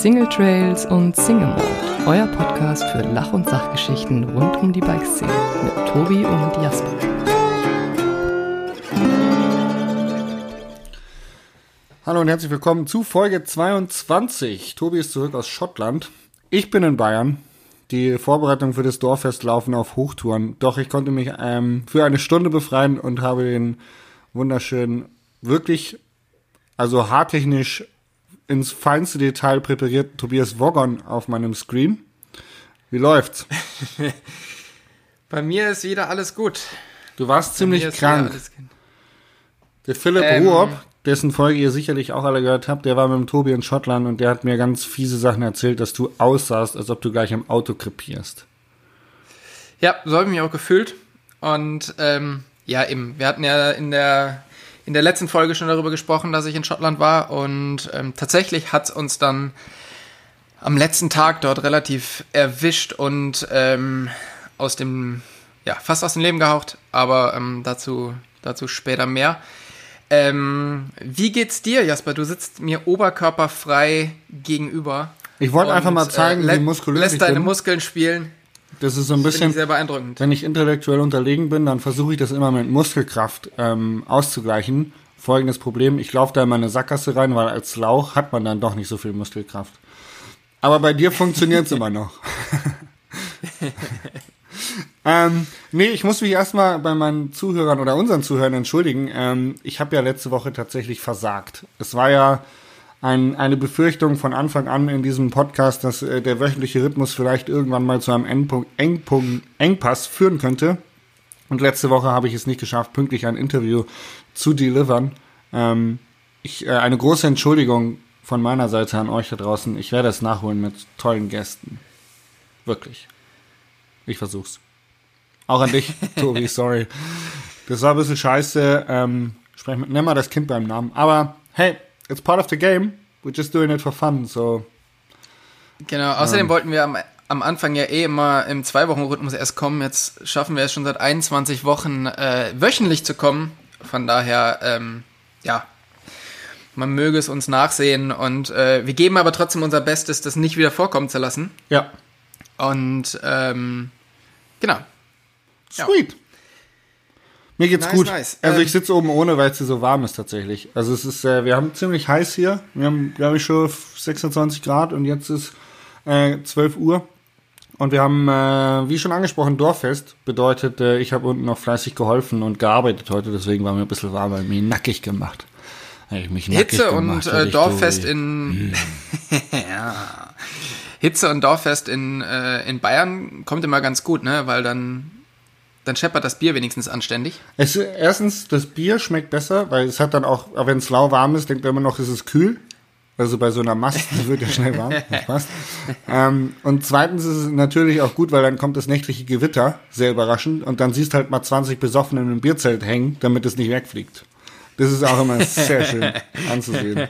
Single Trails und Single Mode, euer Podcast für Lach- und Sachgeschichten rund um die Bikeszene mit Tobi und Jasper. Hallo und herzlich willkommen zu Folge 22. Tobi ist zurück aus Schottland. Ich bin in Bayern. Die Vorbereitungen für das Dorffest laufen auf Hochtouren. Doch ich konnte mich ähm, für eine Stunde befreien und habe den wunderschönen, wirklich, also haartechnisch ins feinste Detail präparierten Tobias Woggon auf meinem Screen. Wie läuft's? Bei mir ist wieder alles gut. Du warst Bei ziemlich krank. Der Philipp Ähm. Ruob, dessen Folge ihr sicherlich auch alle gehört habt, der war mit dem Tobi in Schottland und der hat mir ganz fiese Sachen erzählt, dass du aussahst, als ob du gleich im Auto krepierst. Ja, so habe ich mich auch gefühlt. Und ähm, ja, eben, wir hatten ja in der, in der letzten Folge schon darüber gesprochen, dass ich in Schottland war. Und ähm, tatsächlich hat es uns dann am letzten Tag dort relativ erwischt und ähm, aus dem, ja, fast aus dem Leben gehaucht. Aber ähm, dazu, dazu später mehr. Ähm, wie geht's dir, Jasper? Du sitzt mir oberkörperfrei gegenüber. Ich wollte einfach mal zeigen, äh, wie muskulös Lässt ich deine bin. Muskeln spielen. Das ist so ein bisschen, sehr beeindruckend. wenn ich intellektuell unterlegen bin, dann versuche ich das immer mit Muskelkraft ähm, auszugleichen. Folgendes Problem, ich laufe da in meine Sackgasse rein, weil als Lauch hat man dann doch nicht so viel Muskelkraft. Aber bei dir funktioniert es immer noch. ähm, nee, ich muss mich erstmal bei meinen Zuhörern oder unseren Zuhörern entschuldigen. Ähm, ich habe ja letzte Woche tatsächlich versagt. Es war ja ein, eine Befürchtung von Anfang an in diesem Podcast, dass äh, der wöchentliche Rhythmus vielleicht irgendwann mal zu einem Endpunkt, Engpunkt, Engpass führen könnte. Und letzte Woche habe ich es nicht geschafft, pünktlich ein Interview zu delivern. Ähm, ich, äh, eine große Entschuldigung von meiner Seite an euch da draußen. Ich werde es nachholen mit tollen Gästen. Wirklich. Ich versuch's. Auch an dich, Tobi, sorry. Das war ein bisschen scheiße. Ähm, sprech mit, nenn mal das Kind beim Namen. Aber hey, it's part of the game. We're just doing it for fun. So, Genau, außerdem wollten wir am, am Anfang ja eh immer im Zwei-Wochen-Rhythmus erst kommen. Jetzt schaffen wir es schon seit 21 Wochen äh, wöchentlich zu kommen. Von daher, ähm, ja, man möge es uns nachsehen. Und äh, wir geben aber trotzdem unser Bestes, das nicht wieder vorkommen zu lassen. ja, Und ähm, genau. Ja. Mir geht's Nice, gut. nice. Also Ähm, ich sitze oben ohne, weil es hier so warm ist tatsächlich. Also es ist, äh, wir haben ziemlich heiß hier. Wir haben, glaube ich, schon 26 Grad und jetzt ist äh, 12 Uhr. Und wir haben, äh, wie schon angesprochen, Dorffest. Bedeutet, äh, ich habe unten noch fleißig geholfen und gearbeitet heute, deswegen war mir ein bisschen warm, weil mich nackig gemacht. Hab ich mich nackig Hitze gemacht, und äh, Dorffest Tobi. in ja. Hitze und Dorffest in, äh, in Bayern kommt immer ganz gut, ne? Weil dann dann scheppert das Bier wenigstens anständig. Es, erstens, das Bier schmeckt besser, weil es hat dann auch, auch wenn es lauwarm ist, denkt man immer noch, es ist kühl. Also bei so einer Mast wird ja schnell warm. Ähm, und zweitens ist es natürlich auch gut, weil dann kommt das nächtliche Gewitter, sehr überraschend, und dann siehst halt mal 20 Besoffene in einem Bierzelt hängen, damit es nicht wegfliegt. Das ist auch immer sehr schön anzusehen.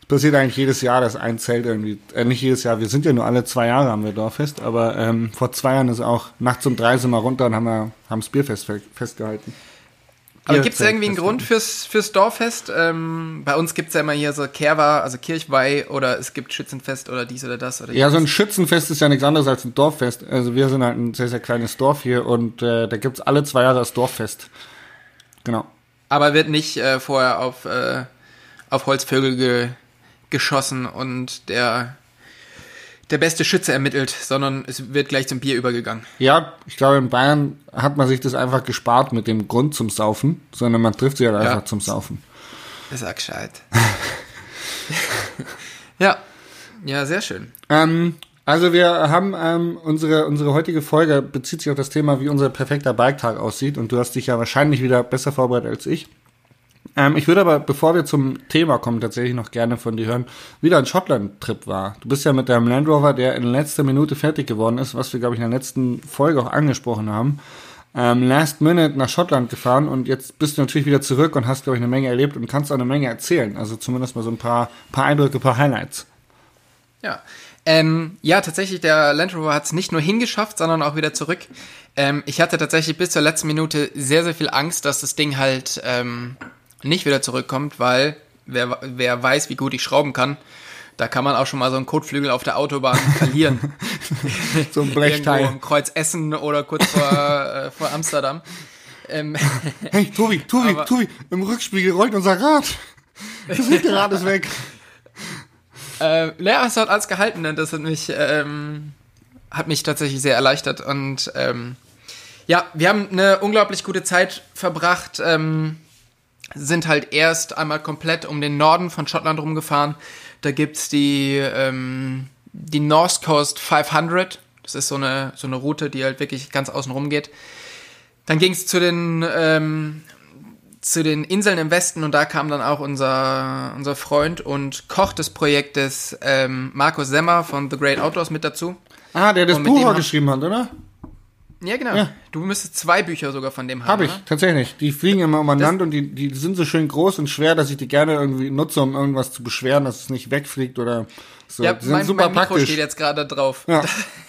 Es passiert eigentlich jedes Jahr, dass ein Zelt irgendwie, äh, nicht jedes Jahr, wir sind ja nur alle zwei Jahre haben wir Dorffest, aber ähm, vor zwei Jahren ist auch nachts um drei sind wir runter und haben wir haben das Bierfest fe- festgehalten. Aber Bier- gibt es irgendwie einen Grund fürs, fürs Dorffest? Ähm, bei uns gibt es ja immer hier so Kerwa, also Kirchweih oder es gibt Schützenfest oder dies oder das. Oder Ja, so ein. Schützenfest ist ja nichts anderes als ein Dorffest. Also wir sind halt ein sehr, sehr kleines Dorf hier und äh, da gibt's alle zwei Jahre das Dorffest. Genau. Aber wird nicht äh, vorher auf, äh, auf Holzvögel ge geschossen und der, der beste Schütze ermittelt, sondern es wird gleich zum Bier übergegangen. Ja, ich glaube, in Bayern hat man sich das einfach gespart mit dem Grund zum Saufen, sondern man trifft sich halt einfach zum Saufen. Ist auch gescheit. ja. Ja, sehr schön. Ähm, also wir haben ähm, unsere, unsere heutige Folge bezieht sich auf das Thema, wie unser perfekter Biketag aussieht und du hast dich ja wahrscheinlich wieder besser vorbereitet als ich. Ähm, ich würde aber, bevor wir zum Thema kommen, tatsächlich noch gerne von dir hören, wie dein Schottland-Trip war. Du bist ja mit deinem Land Rover, der in letzter Minute fertig geworden ist, was wir, glaube ich, in der letzten Folge auch angesprochen haben, ähm, last minute nach Schottland gefahren und jetzt bist du natürlich wieder zurück und hast, glaube ich, eine Menge erlebt und kannst auch eine Menge erzählen. Also zumindest mal so ein paar, paar Eindrücke, paar Highlights. Ja. Ähm, ja, tatsächlich, der Land Rover hat es nicht nur hingeschafft, sondern auch wieder zurück. Ähm, ich hatte tatsächlich bis zur letzten Minute sehr, sehr viel Angst, dass das Ding halt ähm, nicht wieder zurückkommt, weil wer, wer weiß, wie gut ich schrauben kann, Da kann man auch schon mal so einen Kotflügel auf der Autobahn verlieren. So ein Blechteil. Irgendwo im Kreuz Essen oder kurz vor, äh, vor Amsterdam. Ähm, Hey, Tobi, Tobi, Tobi, im Rückspiegel rollt unser Rad. Das linke Rad ist weg. Äh, ja, es hat alles gehalten und das hat mich, ähm, hat mich tatsächlich sehr erleichtert. Und ähm, ja, wir haben eine unglaublich gute Zeit verbracht. Ähm, sind halt erst einmal komplett um den Norden von Schottland rumgefahren. Da gibt's die, ähm, die North Coast 500. Das ist so eine, so eine Route, die halt wirklich ganz außen rum geht. Dann ging's zu den, ähm, zu den Inseln im Westen und da kam dann auch unser, unser Freund und Koch des Projektes ähm, Markus Semmer von The Great Outdoors mit dazu. Ah, der das Buch auch geschrieben hat, oder? Ja, genau. Ja. Du müsstest zwei Bücher sogar von dem haben. Hab ich, oder? tatsächlich. Die fliegen immer umeinander und die, die sind so schön groß und schwer, dass ich die gerne irgendwie nutze, um irgendwas zu beschweren, dass es nicht wegfliegt oder so. Ja, die sind mein, super mein Mikro praktisch. steht jetzt gerade drauf. Ja.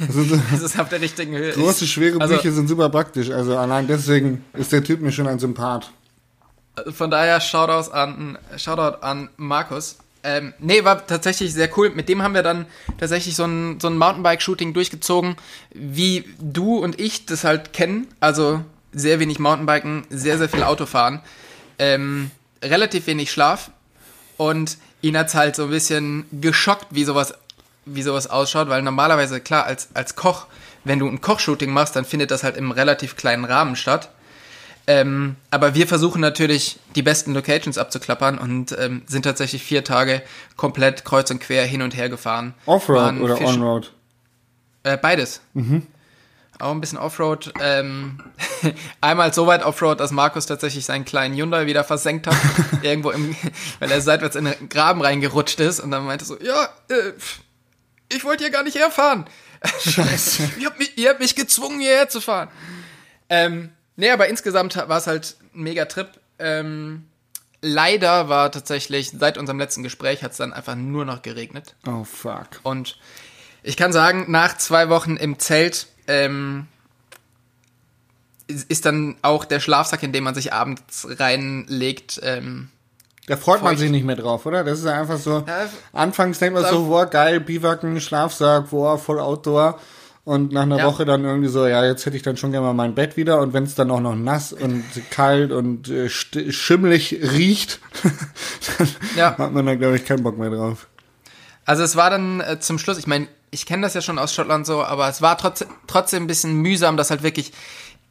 Das ist auf der richtigen Höhe. große, schwere Also- Bücher sind super praktisch. Also allein deswegen ist der Typ mir schon ein Sympath. Von daher Shoutouts an, Shoutout an Markus. Ähm, nee, war tatsächlich sehr cool. Mit dem haben wir dann tatsächlich so ein, so ein Mountainbike-Shooting durchgezogen, wie du und ich das halt kennen. Also sehr wenig Mountainbiken, sehr, sehr viel Autofahren. Ähm, relativ wenig Schlaf. Und ihn hat's halt so ein bisschen geschockt, wie sowas, wie sowas ausschaut, weil normalerweise, klar, als, als Koch, wenn du ein Kochshooting machst, dann findet das halt im relativ kleinen Rahmen statt. Ähm, aber wir versuchen natürlich, die besten Locations abzuklappern und ähm, sind tatsächlich vier Tage komplett kreuz und quer hin und her gefahren. Offroad oder Onroad? Äh, beides. Auch ein bisschen Offroad. Ähm, einmal so weit Offroad, dass Markus tatsächlich seinen kleinen Hyundai wieder versenkt hat. irgendwo im, weil er seitwärts in den Graben reingerutscht ist und dann meinte so, ja, äh, ich wollte hier gar nicht herfahren. Scheiße. ihr, habt mich, ihr habt mich gezwungen, hierher zu fahren. Ähm, nee, aber insgesamt war es halt ein mega Trip. Ähm, leider war tatsächlich, seit unserem letzten Gespräch hat es dann einfach nur noch geregnet. Oh fuck. Und ich kann sagen, nach zwei Wochen im Zelt ähm, ist dann auch der Schlafsack, in den man sich abends reinlegt, ähm, Da freut man sich nicht mehr drauf, oder? Das ist einfach so. Ja, Anfangs denkt man so, boah, geil, Biwaken, Schlafsack, boah, voll Outdoor. Und nach einer Ja. Woche dann irgendwie so, ja, jetzt hätte ich dann schon gerne mal mein Bett wieder. Und wenn es dann auch noch nass und kalt und äh, schimmelig riecht, dann Ja. hat man da, glaube ich, keinen Bock mehr drauf. Also es war dann äh, zum Schluss, ich meine, ich kenne das ja schon aus Schottland so, aber es war trotzdem, trotzdem ein bisschen mühsam, dass halt wirklich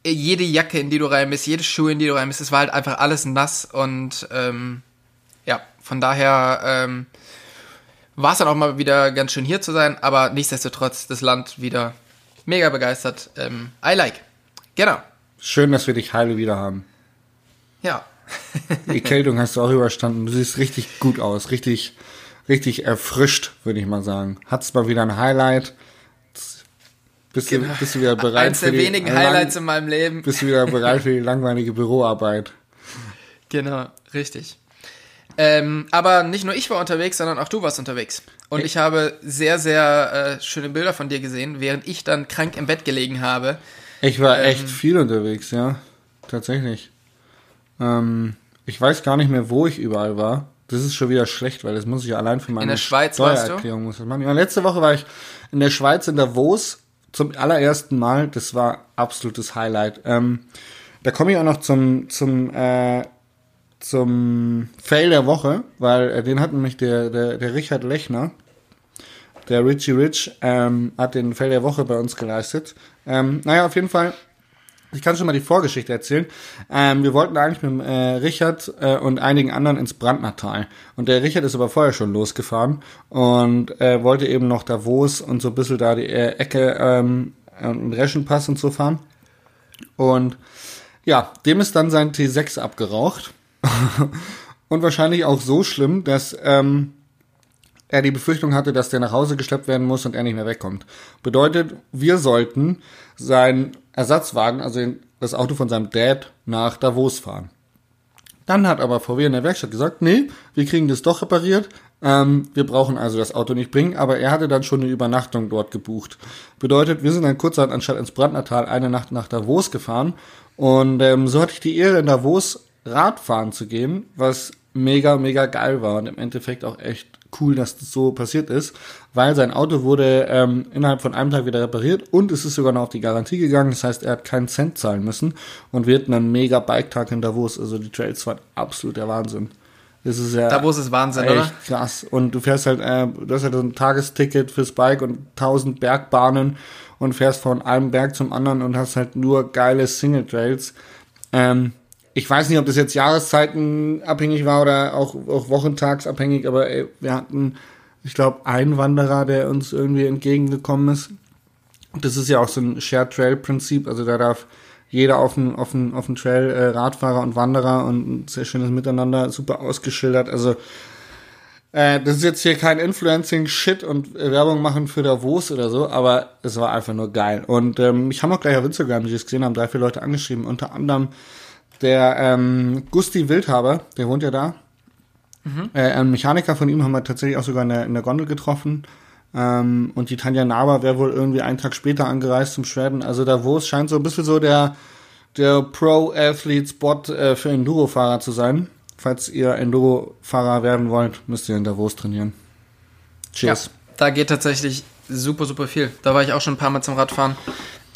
äh, jede Jacke, in die du rein bist, jede Schuhe, in die du rein bist, es war halt einfach alles nass und ähm, ja, von daher ähm, war es dann auch mal wieder ganz schön hier zu sein, aber nichtsdestotrotz das Land wieder mega begeistert. Ähm, I like. Genau. Schön, dass wir dich heile wieder haben. Ja. Die Kältung hast du auch überstanden. Du siehst richtig gut aus. Richtig, richtig erfrischt, würde ich mal sagen. Hat's mal wieder ein Highlight. Bist, du, bist du wieder bereit Genau. Eins für der die wenigen lang- Highlights in meinem Leben. Bist du wieder bereit für die langweilige Büroarbeit? Genau, richtig. Ähm, aber nicht nur ich war unterwegs, sondern auch du warst unterwegs. Und ich habe sehr, sehr äh, schöne Bilder von dir gesehen, während ich dann krank im Bett gelegen habe. Ich war Ähm. echt viel unterwegs, ja. Tatsächlich. Ähm, ich weiß gar nicht mehr, wo ich überall war. Das ist schon wieder schlecht, weil das muss ich ja allein für meine der Schweiz? Steuererklärung muss das machen. Ja, letzte Woche war ich in der Schweiz in Davos zum allerersten Mal. Das war absolutes Highlight. Ähm, da komme ich auch noch zum zum äh, zum Fail der Woche, weil äh, den hat nämlich der der der Richard Lechner, der Richie Rich, ähm, hat den Fail der Woche bei uns geleistet. Ähm, naja, auf jeden Fall ich kann schon mal die Vorgeschichte erzählen. Ähm, wir wollten eigentlich mit äh, Richard äh, und einigen anderen ins Brandnertal. Und der Richard ist aber vorher schon losgefahren und äh, wollte eben noch Davos und so ein bisschen da die äh, Ecke ähm, und Reschenpass und so fahren. Und ja, dem ist dann sein T6 abgeraucht. und wahrscheinlich auch so schlimm, dass ähm, er die Befürchtung hatte, dass der nach Hause geschleppt werden muss und er nicht mehr wegkommt. Bedeutet, wir sollten seinen Ersatzwagen, also das Auto von seinem Dad, nach Davos fahren. Dann hat aber VW in der Werkstatt gesagt, nee, wir kriegen das doch repariert. Ähm, wir brauchen also das Auto nicht bringen, aber er hatte dann schon eine Übernachtung dort gebucht. Bedeutet, wir sind dann kurzerhand anstatt ins Brandnertal eine Nacht nach Davos gefahren und ähm, so hatte ich die Ehre, in Davos Radfahren zu gehen, was mega, mega geil war und im Endeffekt auch echt cool, dass das so passiert ist, weil sein Auto wurde ähm, innerhalb von einem Tag wieder repariert und es ist sogar noch auf die Garantie gegangen. Das heißt, er hat keinen Cent zahlen müssen und wird einen mega Bike-Tag in Davos. Also die Trails waren absolut der Wahnsinn. Das ist ja Davos ist Wahnsinn, echt oder? krass. Und du fährst halt, äh, du hast halt so ein Tagesticket fürs Bike und tausend Bergbahnen und fährst von einem Berg zum anderen und hast halt nur geile Single Trails. Ähm, ich weiß nicht, ob das jetzt Jahreszeiten abhängig war oder auch, auch wochentagsabhängig, aber ey, wir hatten, ich glaube, einen Wanderer, der uns irgendwie entgegengekommen ist. Das ist ja auch so ein Shared Trail Prinzip, also da darf jeder auf dem, auf dem, auf dem Trail, äh, Radfahrer und Wanderer und ein sehr schönes Miteinander, super ausgeschildert. Also äh, das ist jetzt hier kein Influencing-Shit und äh, Werbung machen für Davos oder so, aber es war einfach nur geil. Und ähm, ich habe auch gleich auf Instagram, die es gesehen haben, drei, vier Leute angeschrieben, unter anderem der ähm, Gusti Wildhaber, der wohnt ja da. Äh, ein Mechaniker von ihm haben wir tatsächlich auch sogar in der, in der Gondel getroffen. Ähm, und die Tanja Naber wäre wohl irgendwie einen Tag später angereist zum Schweden. Also Davos scheint so ein bisschen so der, der Pro-Athlete-Spot äh, für Enduro-Fahrer zu sein. Falls ihr Enduro-Fahrer werden wollt, müsst ihr in Davos trainieren. Cheers. Ja, da geht tatsächlich super, super viel. Da war ich auch schon ein paar Mal zum Radfahren.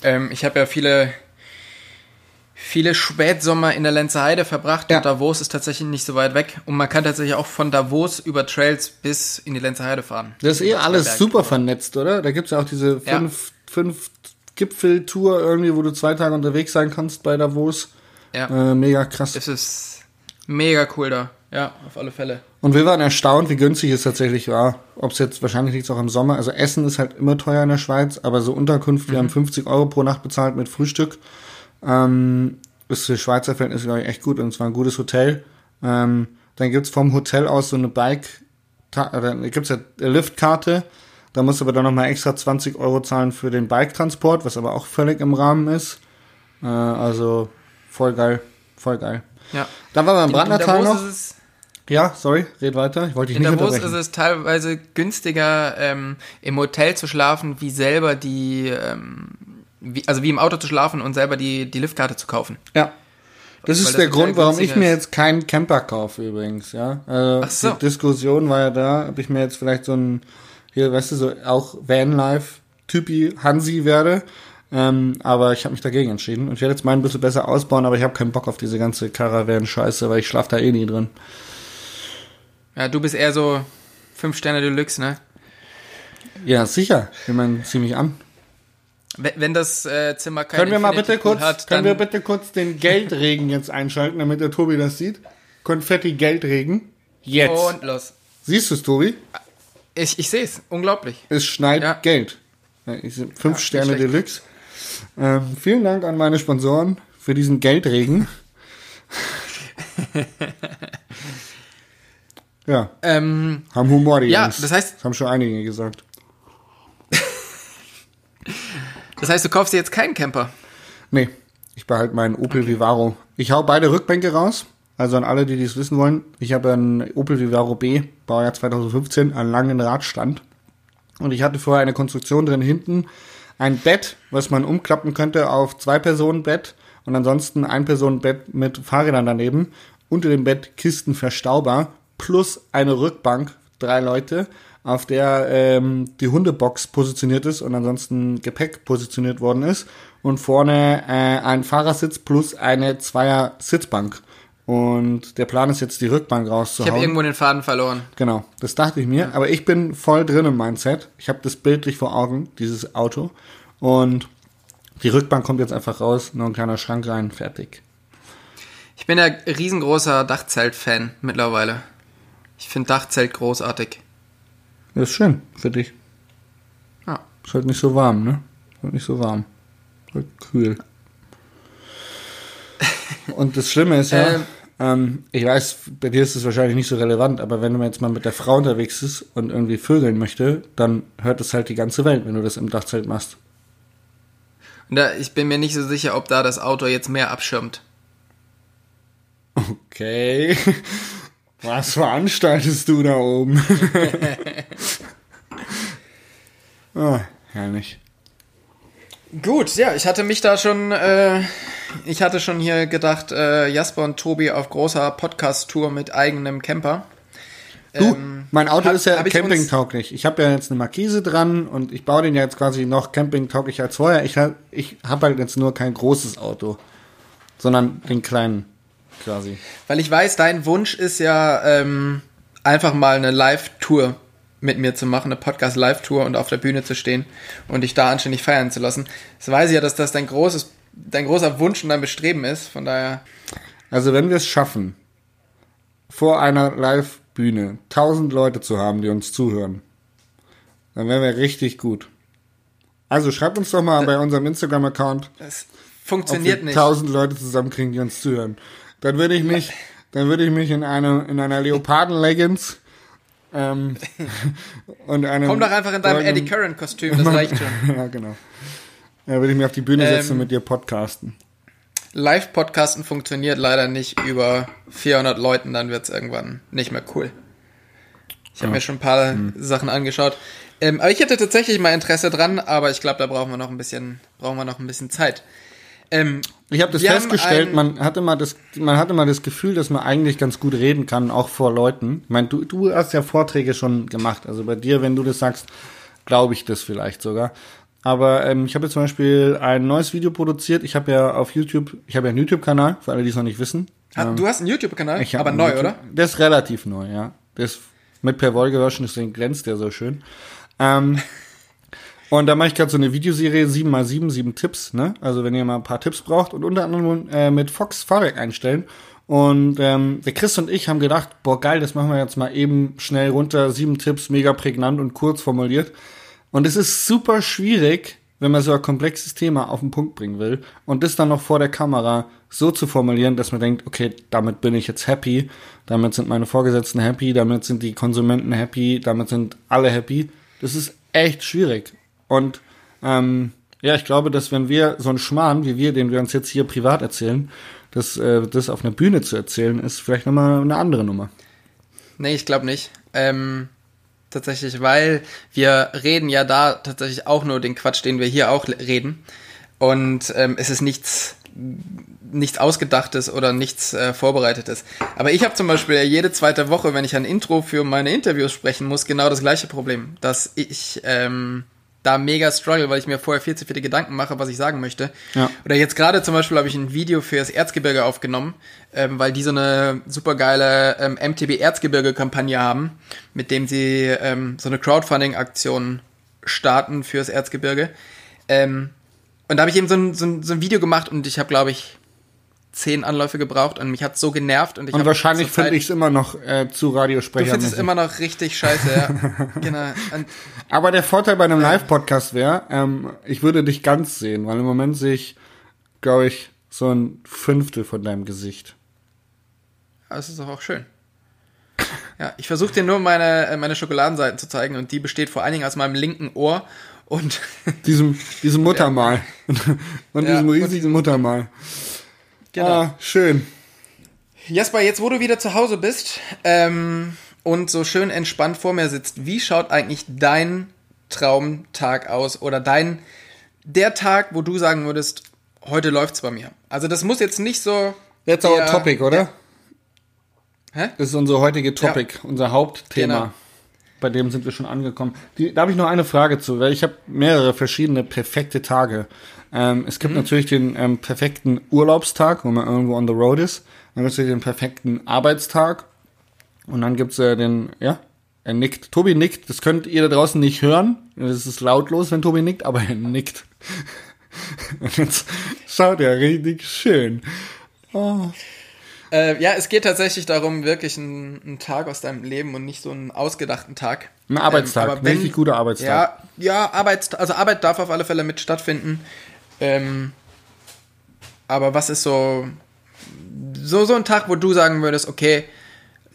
Ähm, ich habe ja viele, viele Spätsommer in der Lenzer Heide verbracht Ja. und Davos ist tatsächlich nicht so weit weg. Und man kann tatsächlich auch von Davos über Trails bis in die Lenzer Heide fahren. Das ist eh alles super vernetzt, oder? Da gibt's ja auch diese Ja. fünf, fünf Gipfeltour irgendwie, wo du zwei Tage unterwegs sein kannst bei Davos. Ja, Äh, mega krass. es ist mega cool da. Ja, auf alle Fälle. Und wir waren erstaunt, wie günstig es tatsächlich war. Ob es jetzt, wahrscheinlich liegt es auch im Sommer. Also Essen ist halt immer teuer in der Schweiz, aber so Unterkunft, wir haben 50 Euro pro Nacht bezahlt mit Frühstück. Ähm, ist für Schweizer Verhältnisse, glaube ich, echt gut und es war ein gutes Hotel. Ähm, dann gibt's vom Hotel aus so eine Bike, oder gibt's ja eine Liftkarte. Da musst du aber dann nochmal extra 20 Euro zahlen für den Bike-Transport, was aber auch völlig im Rahmen ist. Äh, also voll geil, voll geil. Ja. Dann waren wir im Brandnertal noch. es Ja, sorry, red weiter. Ich wollte dich In nicht Davos ist es teilweise günstiger, ähm, im Hotel zu schlafen, wie selber die, ähm, wie, also wie im Auto zu schlafen und selber die, die Liftkarte zu kaufen. Ja. Das Weil ist das der Grund, warum ich mir jetzt keinen Camper kaufe übrigens, ja. Also Ach so. Die Diskussion war ja da, ob ich mir jetzt vielleicht so ein, hier, weißt du, so auch Vanlife-Typi Hansi werde. Ähm, aber ich habe mich dagegen entschieden. Und ich werde jetzt meinen ein bisschen besser ausbauen, aber ich habe keinen Bock auf diese ganze Caravan-Scheiße, weil ich schlafe da eh nie drin. Ja, du bist eher so fünf Sterne Deluxe, ne? Ja, sicher. Ich meine, zieh mich an. Wenn, das äh, Zimmer kein Können wir mal bitte kurz, hat, können wir bitte kurz den Geldregen jetzt einschalten, damit der Tobi das sieht? Konfetti Geldregen. Jetzt. und los. Siehst du es, Tobi? Ich, ich sehe es, unglaublich. Es schneit Ja. Geld. Ja, fünf nicht Sterne. Deluxe. Ähm, vielen Dank an meine Sponsoren für diesen Geldregen. ja, Ähm, haben Humor die Ja, Jungs. das heißt- haben schon einige gesagt. Das heißt, du kaufst dir jetzt keinen Camper. Nee, ich behalte meinen Opel Vivaro. Ich hau beide Rückbänke raus. Also an alle, die dies wissen wollen. Ich habe einen Opel Vivaro B, Baujahr 2015, einen langen Radstand. Und ich hatte vorher eine Konstruktion drin hinten, ein Bett, was man umklappen könnte auf zwei Personen Bett und ansonsten ein Personen Bett mit Fahrrädern daneben. Unter dem Bett Kisten verstaubar plus eine Rückbank, drei Leute, auf der ähm, die Hundebox positioniert ist und ansonsten Gepäck positioniert worden ist und vorne äh, ein Fahrersitz plus eine Zweier Sitzbank. Und der Plan ist jetzt die Rückbank Ich habe rauszuhauen. irgendwo den Faden verloren. Genau, das dachte ich mir. Aber ich bin voll drin im Mindset. Ich habe das bildlich vor Augen, dieses Auto. Und die Rückbank kommt jetzt einfach raus, nur ein kleiner Schrank rein, fertig. Ich bin ja riesengroßer Dachzelt-Fan mittlerweile. Ich finde Dachzelt großartig. Das ist schön für dich. Ja. Ist halt nicht so warm, ne? Ist halt nicht so warm. Ist halt kühl. Und das Schlimme ist ja, Ähm. ähm, ich weiß, bei dir ist es wahrscheinlich nicht so relevant, aber wenn man jetzt mal mit der Frau unterwegs ist und irgendwie vögeln möchte, dann hört es halt die ganze Welt, wenn du das im Dachzelt machst. Und da, ich bin mir nicht so sicher, ob da das Auto jetzt mehr abschirmt. Okay. Was veranstaltest du da oben? ah, herrlich. Gut, ja, ich hatte mich da schon, äh, ich hatte schon hier gedacht, äh, Jasper und Tobi auf großer Podcast-Tour mit eigenem Camper. Du, Ähm, mein Auto hab- ist ja hab ich campingtauglich. Ich habe ja jetzt eine Markise dran und ich baue den ja jetzt quasi noch campingtauglich als vorher. Ich, ich habe halt jetzt nur kein großes Auto, sondern den kleinen quasi. Weil ich weiß, dein Wunsch ist ja ähm, einfach mal eine Live-Tour mit mir zu machen, eine Podcast-Live-Tour und auf der Bühne zu stehen und dich da anständig feiern zu lassen. Das weiß ich ja, dass das dein großes, dein großer Wunsch und dein Bestreben ist. Von daher, Also wenn wir es schaffen, vor einer Live-Bühne tausend Leute zu haben, die uns zuhören, dann wären wir richtig gut. Also schreibt uns doch mal bei unserem Instagram-Account, das ob funktioniert wir nicht. tausend Leute zusammenkriegen, die uns zuhören. Dann würde ich mich, dann würde ich mich in eine, in einer Leoparden-Leggings ähm, und einem Komm doch einfach in deinem Eddie Curran-Kostüm, das reicht schon. ja, genau. Da würde ich mich auf die Bühne setzen Ähm, und mit dir podcasten. Live-Podcasten funktioniert leider nicht über 400 Leuten, dann wird's irgendwann nicht mehr cool. Ich habe mir schon ein paar Hm. Sachen angeschaut. Ähm, aber ich hätte tatsächlich mal Interesse dran, aber ich glaube, da brauchen wir noch ein bisschen, brauchen wir noch ein bisschen Zeit. Ähm, Ich habe das festgestellt, man hatte mal das, man hatte mal das Gefühl, dass man eigentlich ganz gut reden kann, auch vor Leuten. Ich meine, du, du hast ja Vorträge schon gemacht. Also bei dir, wenn du das sagst, glaube ich das vielleicht sogar. Aber ähm, ich habe jetzt zum Beispiel ein neues Video produziert. Ich habe ja auf YouTube, ich habe ja einen YouTube-Kanal, für alle, die es noch nicht wissen. hat, du hast einen YouTube-Kanal, aber neu, YouTube- oder? Der ist relativ neu, ja. Der ist mit Per gewaschen, deswegen glänzt der so schön. Ähm, und da mache ich gerade so eine Videoserie 7x7, 7 Tipps, ne? Also wenn ihr mal ein paar Tipps braucht und unter anderem äh, mit Fox Fahrwerk einstellen. Und ähm, der Chris und ich haben gedacht, boah geil, das machen wir jetzt mal eben schnell runter, sieben Tipps, mega prägnant und kurz formuliert. Und es ist super schwierig, wenn man so ein komplexes Thema auf den Punkt bringen will und das dann noch vor der Kamera so zu formulieren, dass man denkt, okay, damit bin ich jetzt happy, damit sind meine Vorgesetzten happy, damit sind die Konsumenten happy, damit sind alle happy. Das ist echt schwierig. Und ähm, ja, ich glaube, dass wenn wir so einen Schmarrn, wie wir, den wir uns jetzt hier privat erzählen, das, äh, das auf einer Bühne zu erzählen, ist vielleicht nochmal eine andere Nummer. Nee, ich glaube nicht. Ähm, tatsächlich, weil wir reden ja da tatsächlich auch nur den Quatsch, den wir hier auch reden. Und ähm, es ist nichts, nichts Ausgedachtes oder nichts äh, Vorbereitetes. Aber ich habe zum Beispiel jede zweite Woche, wenn ich ein Intro für meine Interviews sprechen muss, genau das gleiche Problem. Dass ich ähm, da mega struggle, weil ich mir vorher viel zu viele Gedanken mache, was ich sagen möchte. Ja. Oder jetzt gerade zum Beispiel habe ich ein Video für das Erzgebirge aufgenommen, ähm, weil die so eine super geile ähm, MTB Erzgebirge-Kampagne haben, mit dem sie ähm, so eine Crowdfunding-Aktion starten fürs Erzgebirge. Ähm, und da habe ich eben so ein, so, ein, so ein Video gemacht und ich habe, glaube ich, zehn Anläufe gebraucht und mich hat so genervt. Und, ich Und wahrscheinlich finde ich es immer noch äh, zu Du Radiosprecher. findest es immer noch richtig scheiße, ja. genau. Und Aber der Vorteil bei einem Live-Podcast wäre, ähm, ich würde dich ganz sehen, weil im Moment sehe ich, glaube ich, so ein Fünftel von deinem Gesicht. Das ist doch auch schön. Ja, ich versuche dir nur meine, äh, meine Schokoladenseiten zu zeigen und die besteht vor allen Dingen aus meinem linken Ohr und Diesem, diesem Muttermal. und Ja, diesem und- riesigen Muttermal. Genau. Ah, schön. Jasper, jetzt wo du wieder zu Hause bist ähm, und so schön entspannt vor mir sitzt, wie schaut eigentlich dein Traumtag aus oder dein der Tag, wo du sagen würdest, heute läuft's bei mir? Also das muss jetzt nicht so Jetzt our Topic, oder? Hä? Das ist unser heutige Topic, unser Hauptthema. Genau. Bei dem sind wir schon angekommen. Die, da habe ich noch eine Frage zu, weil ich habe mehrere verschiedene perfekte Tage. Ähm, es Mhm. gibt natürlich den ähm, perfekten Urlaubstag, wo man irgendwo on the road ist. Dann gibt es den perfekten Arbeitstag. Und dann gibt's äh, den, ja, er nickt. Tobi nickt. Das könnt ihr da draußen nicht hören. Es ist lautlos, wenn Tobi nickt, aber er nickt. Und jetzt schaut er richtig schön. Äh, ja, es geht tatsächlich darum, wirklich einen, einen Tag aus deinem Leben und nicht so einen ausgedachten Tag. Ein Arbeitstag, Ähm, aber wenn- richtig guter Arbeitstag. Ja, ja, Arbeits also Arbeit darf auf alle Fälle mit stattfinden. Ähm, aber was ist so, so, so ein Tag, wo du sagen würdest, okay,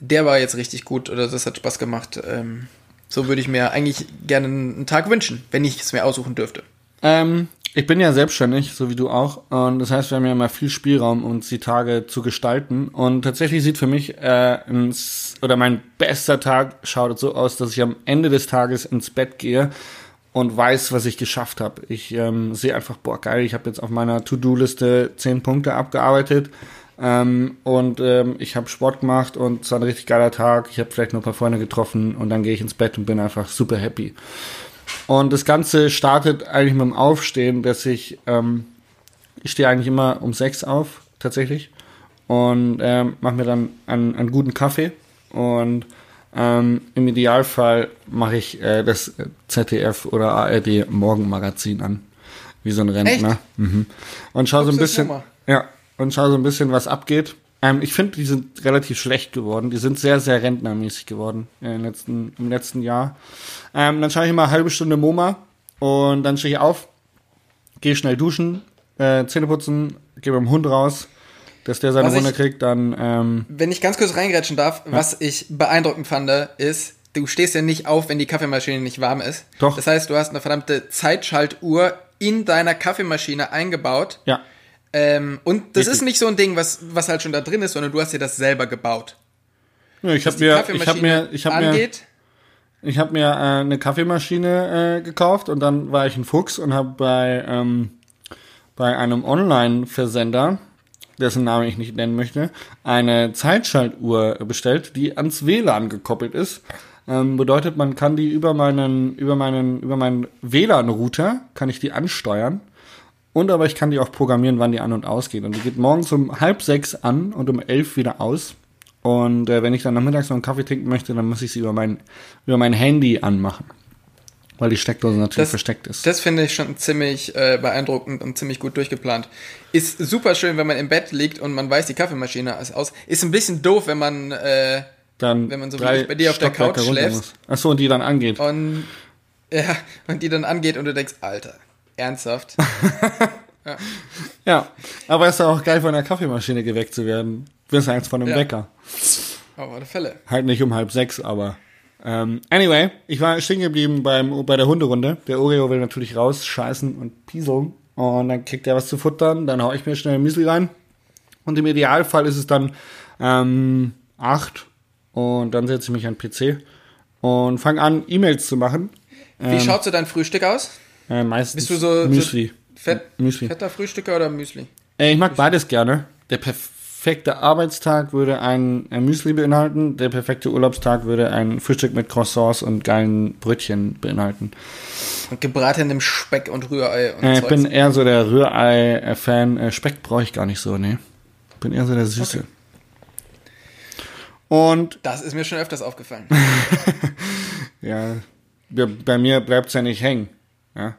der war jetzt richtig gut oder das hat Spaß gemacht. Ähm, so würde ich mir eigentlich gerne einen Tag wünschen, wenn ich es mir aussuchen dürfte. Ähm, ich bin ja selbstständig, so wie du auch. Und das heißt, wir haben ja immer viel Spielraum, uns die Tage zu gestalten. Und tatsächlich sieht für mich, äh, ins, oder mein bester Tag schaut so aus, dass ich am Ende des Tages ins Bett gehe und weiß, was ich geschafft habe. Ich ähm, sehe einfach, boah, geil, ich habe jetzt auf meiner To-Do-Liste zehn Punkte abgearbeitet. Ähm, und ähm, ich habe Sport gemacht und es war ein richtig geiler Tag. Ich habe vielleicht noch ein paar Freunde getroffen und dann gehe ich ins Bett und bin einfach super happy. Und das Ganze startet eigentlich mit dem Aufstehen, dass ich, ähm, ich stehe eigentlich immer um sechs auf, tatsächlich. Und ähm, mache mir dann einen, einen guten Kaffee. Und ähm, im Idealfall mache ich äh, das ZDF oder ARD Morgenmagazin an. Wie so ein Rentner. Mhm. Und schau so ein bisschen. Ja, und schau so ein bisschen, was abgeht. Ähm, ich finde, die sind relativ schlecht geworden. Die sind sehr, sehr rentnermäßig geworden im, letzten, im letzten Jahr. Ähm, dann schaue ich immer eine halbe Stunde MoMA und dann stehe ich auf, gehe schnell duschen, äh, Zähne putzen, gehe mit dem Hund raus, dass der seine Runde ich, kriegt, dann. Ähm, wenn ich ganz kurz reingrätschen darf, ja. was ich beeindruckend fand, ist, du stehst ja nicht auf, wenn die Kaffeemaschine nicht warm ist. Doch. Das heißt, du hast eine verdammte Zeitschaltuhr in deiner Kaffeemaschine eingebaut. Ja. Ähm, und das Richtig. ist nicht so ein Ding, was, was halt schon da drin ist, sondern du hast dir das selber gebaut. Ja, ich habe mir, ich habe mir, ich habe mir, ich habe mir äh, eine Kaffeemaschine äh, gekauft und dann war ich ein Fuchs und habe bei ähm, bei einem Online-Versender, dessen Namen ich nicht nennen möchte, eine Zeitschaltuhr bestellt, die ans WLAN gekoppelt ist. Ähm, bedeutet, man kann die über meinen über meinen über meinen WLAN-Router kann ich die ansteuern und aber ich kann die auch programmieren, wann die an und ausgeht. Und die geht morgens um halb sechs an und um elf wieder aus. Und äh, wenn ich dann nachmittags noch einen Kaffee trinken möchte, dann muss ich sie über mein, über mein Handy anmachen. Weil die Steckdose natürlich das, versteckt ist. Das finde ich schon ziemlich äh, beeindruckend und ziemlich gut durchgeplant. Ist super schön, wenn man im Bett liegt und man weiß, die Kaffeemaschine ist aus. Ist ein bisschen doof, wenn man, äh, dann wenn man so wie bei dir auf der Couch schläft. Achso, und die dann angeht. Und, ja, und die dann angeht und du denkst, Alter, Ernsthaft? ja. ja. aber es ist auch geil, von der Kaffeemaschine geweckt zu werden. Wirst du eins von einem ja. Wecker. Auf alle Fälle. Halt nicht um halb sechs, aber. Ähm, anyway, ich war stehen geblieben beim, bei der Hunderunde. Der Oreo will natürlich raus, scheißen und pieseln. Und dann kriegt er was zu futtern. Dann hau ich mir schnell ein Müsli rein. Und im Idealfall ist es dann ähm, acht. Und dann setze ich mich an den PC und fange an, E-Mails zu machen. Wie ähm, schaut so dein Frühstück aus? Äh, meistens Bist du so, Müsli. So fett, Müsli. fetter Frühstücker oder Müsli? Äh, ich mag Müsli. beides gerne. Der perfekte Arbeitstag würde ein, ein Müsli beinhalten. Der perfekte Urlaubstag würde ein Frühstück mit Croissants und geilen Brötchen beinhalten. Und gebratenem Speck und Rührei. Und äh, ich bin eher so der Rührei-Fan. Äh, Speck brauche ich gar nicht so, nee. Ich bin eher so der Süße. Okay. Und. Das ist mir schon öfters aufgefallen. ja. Bei mir bleibt es ja nicht hängen. Ja.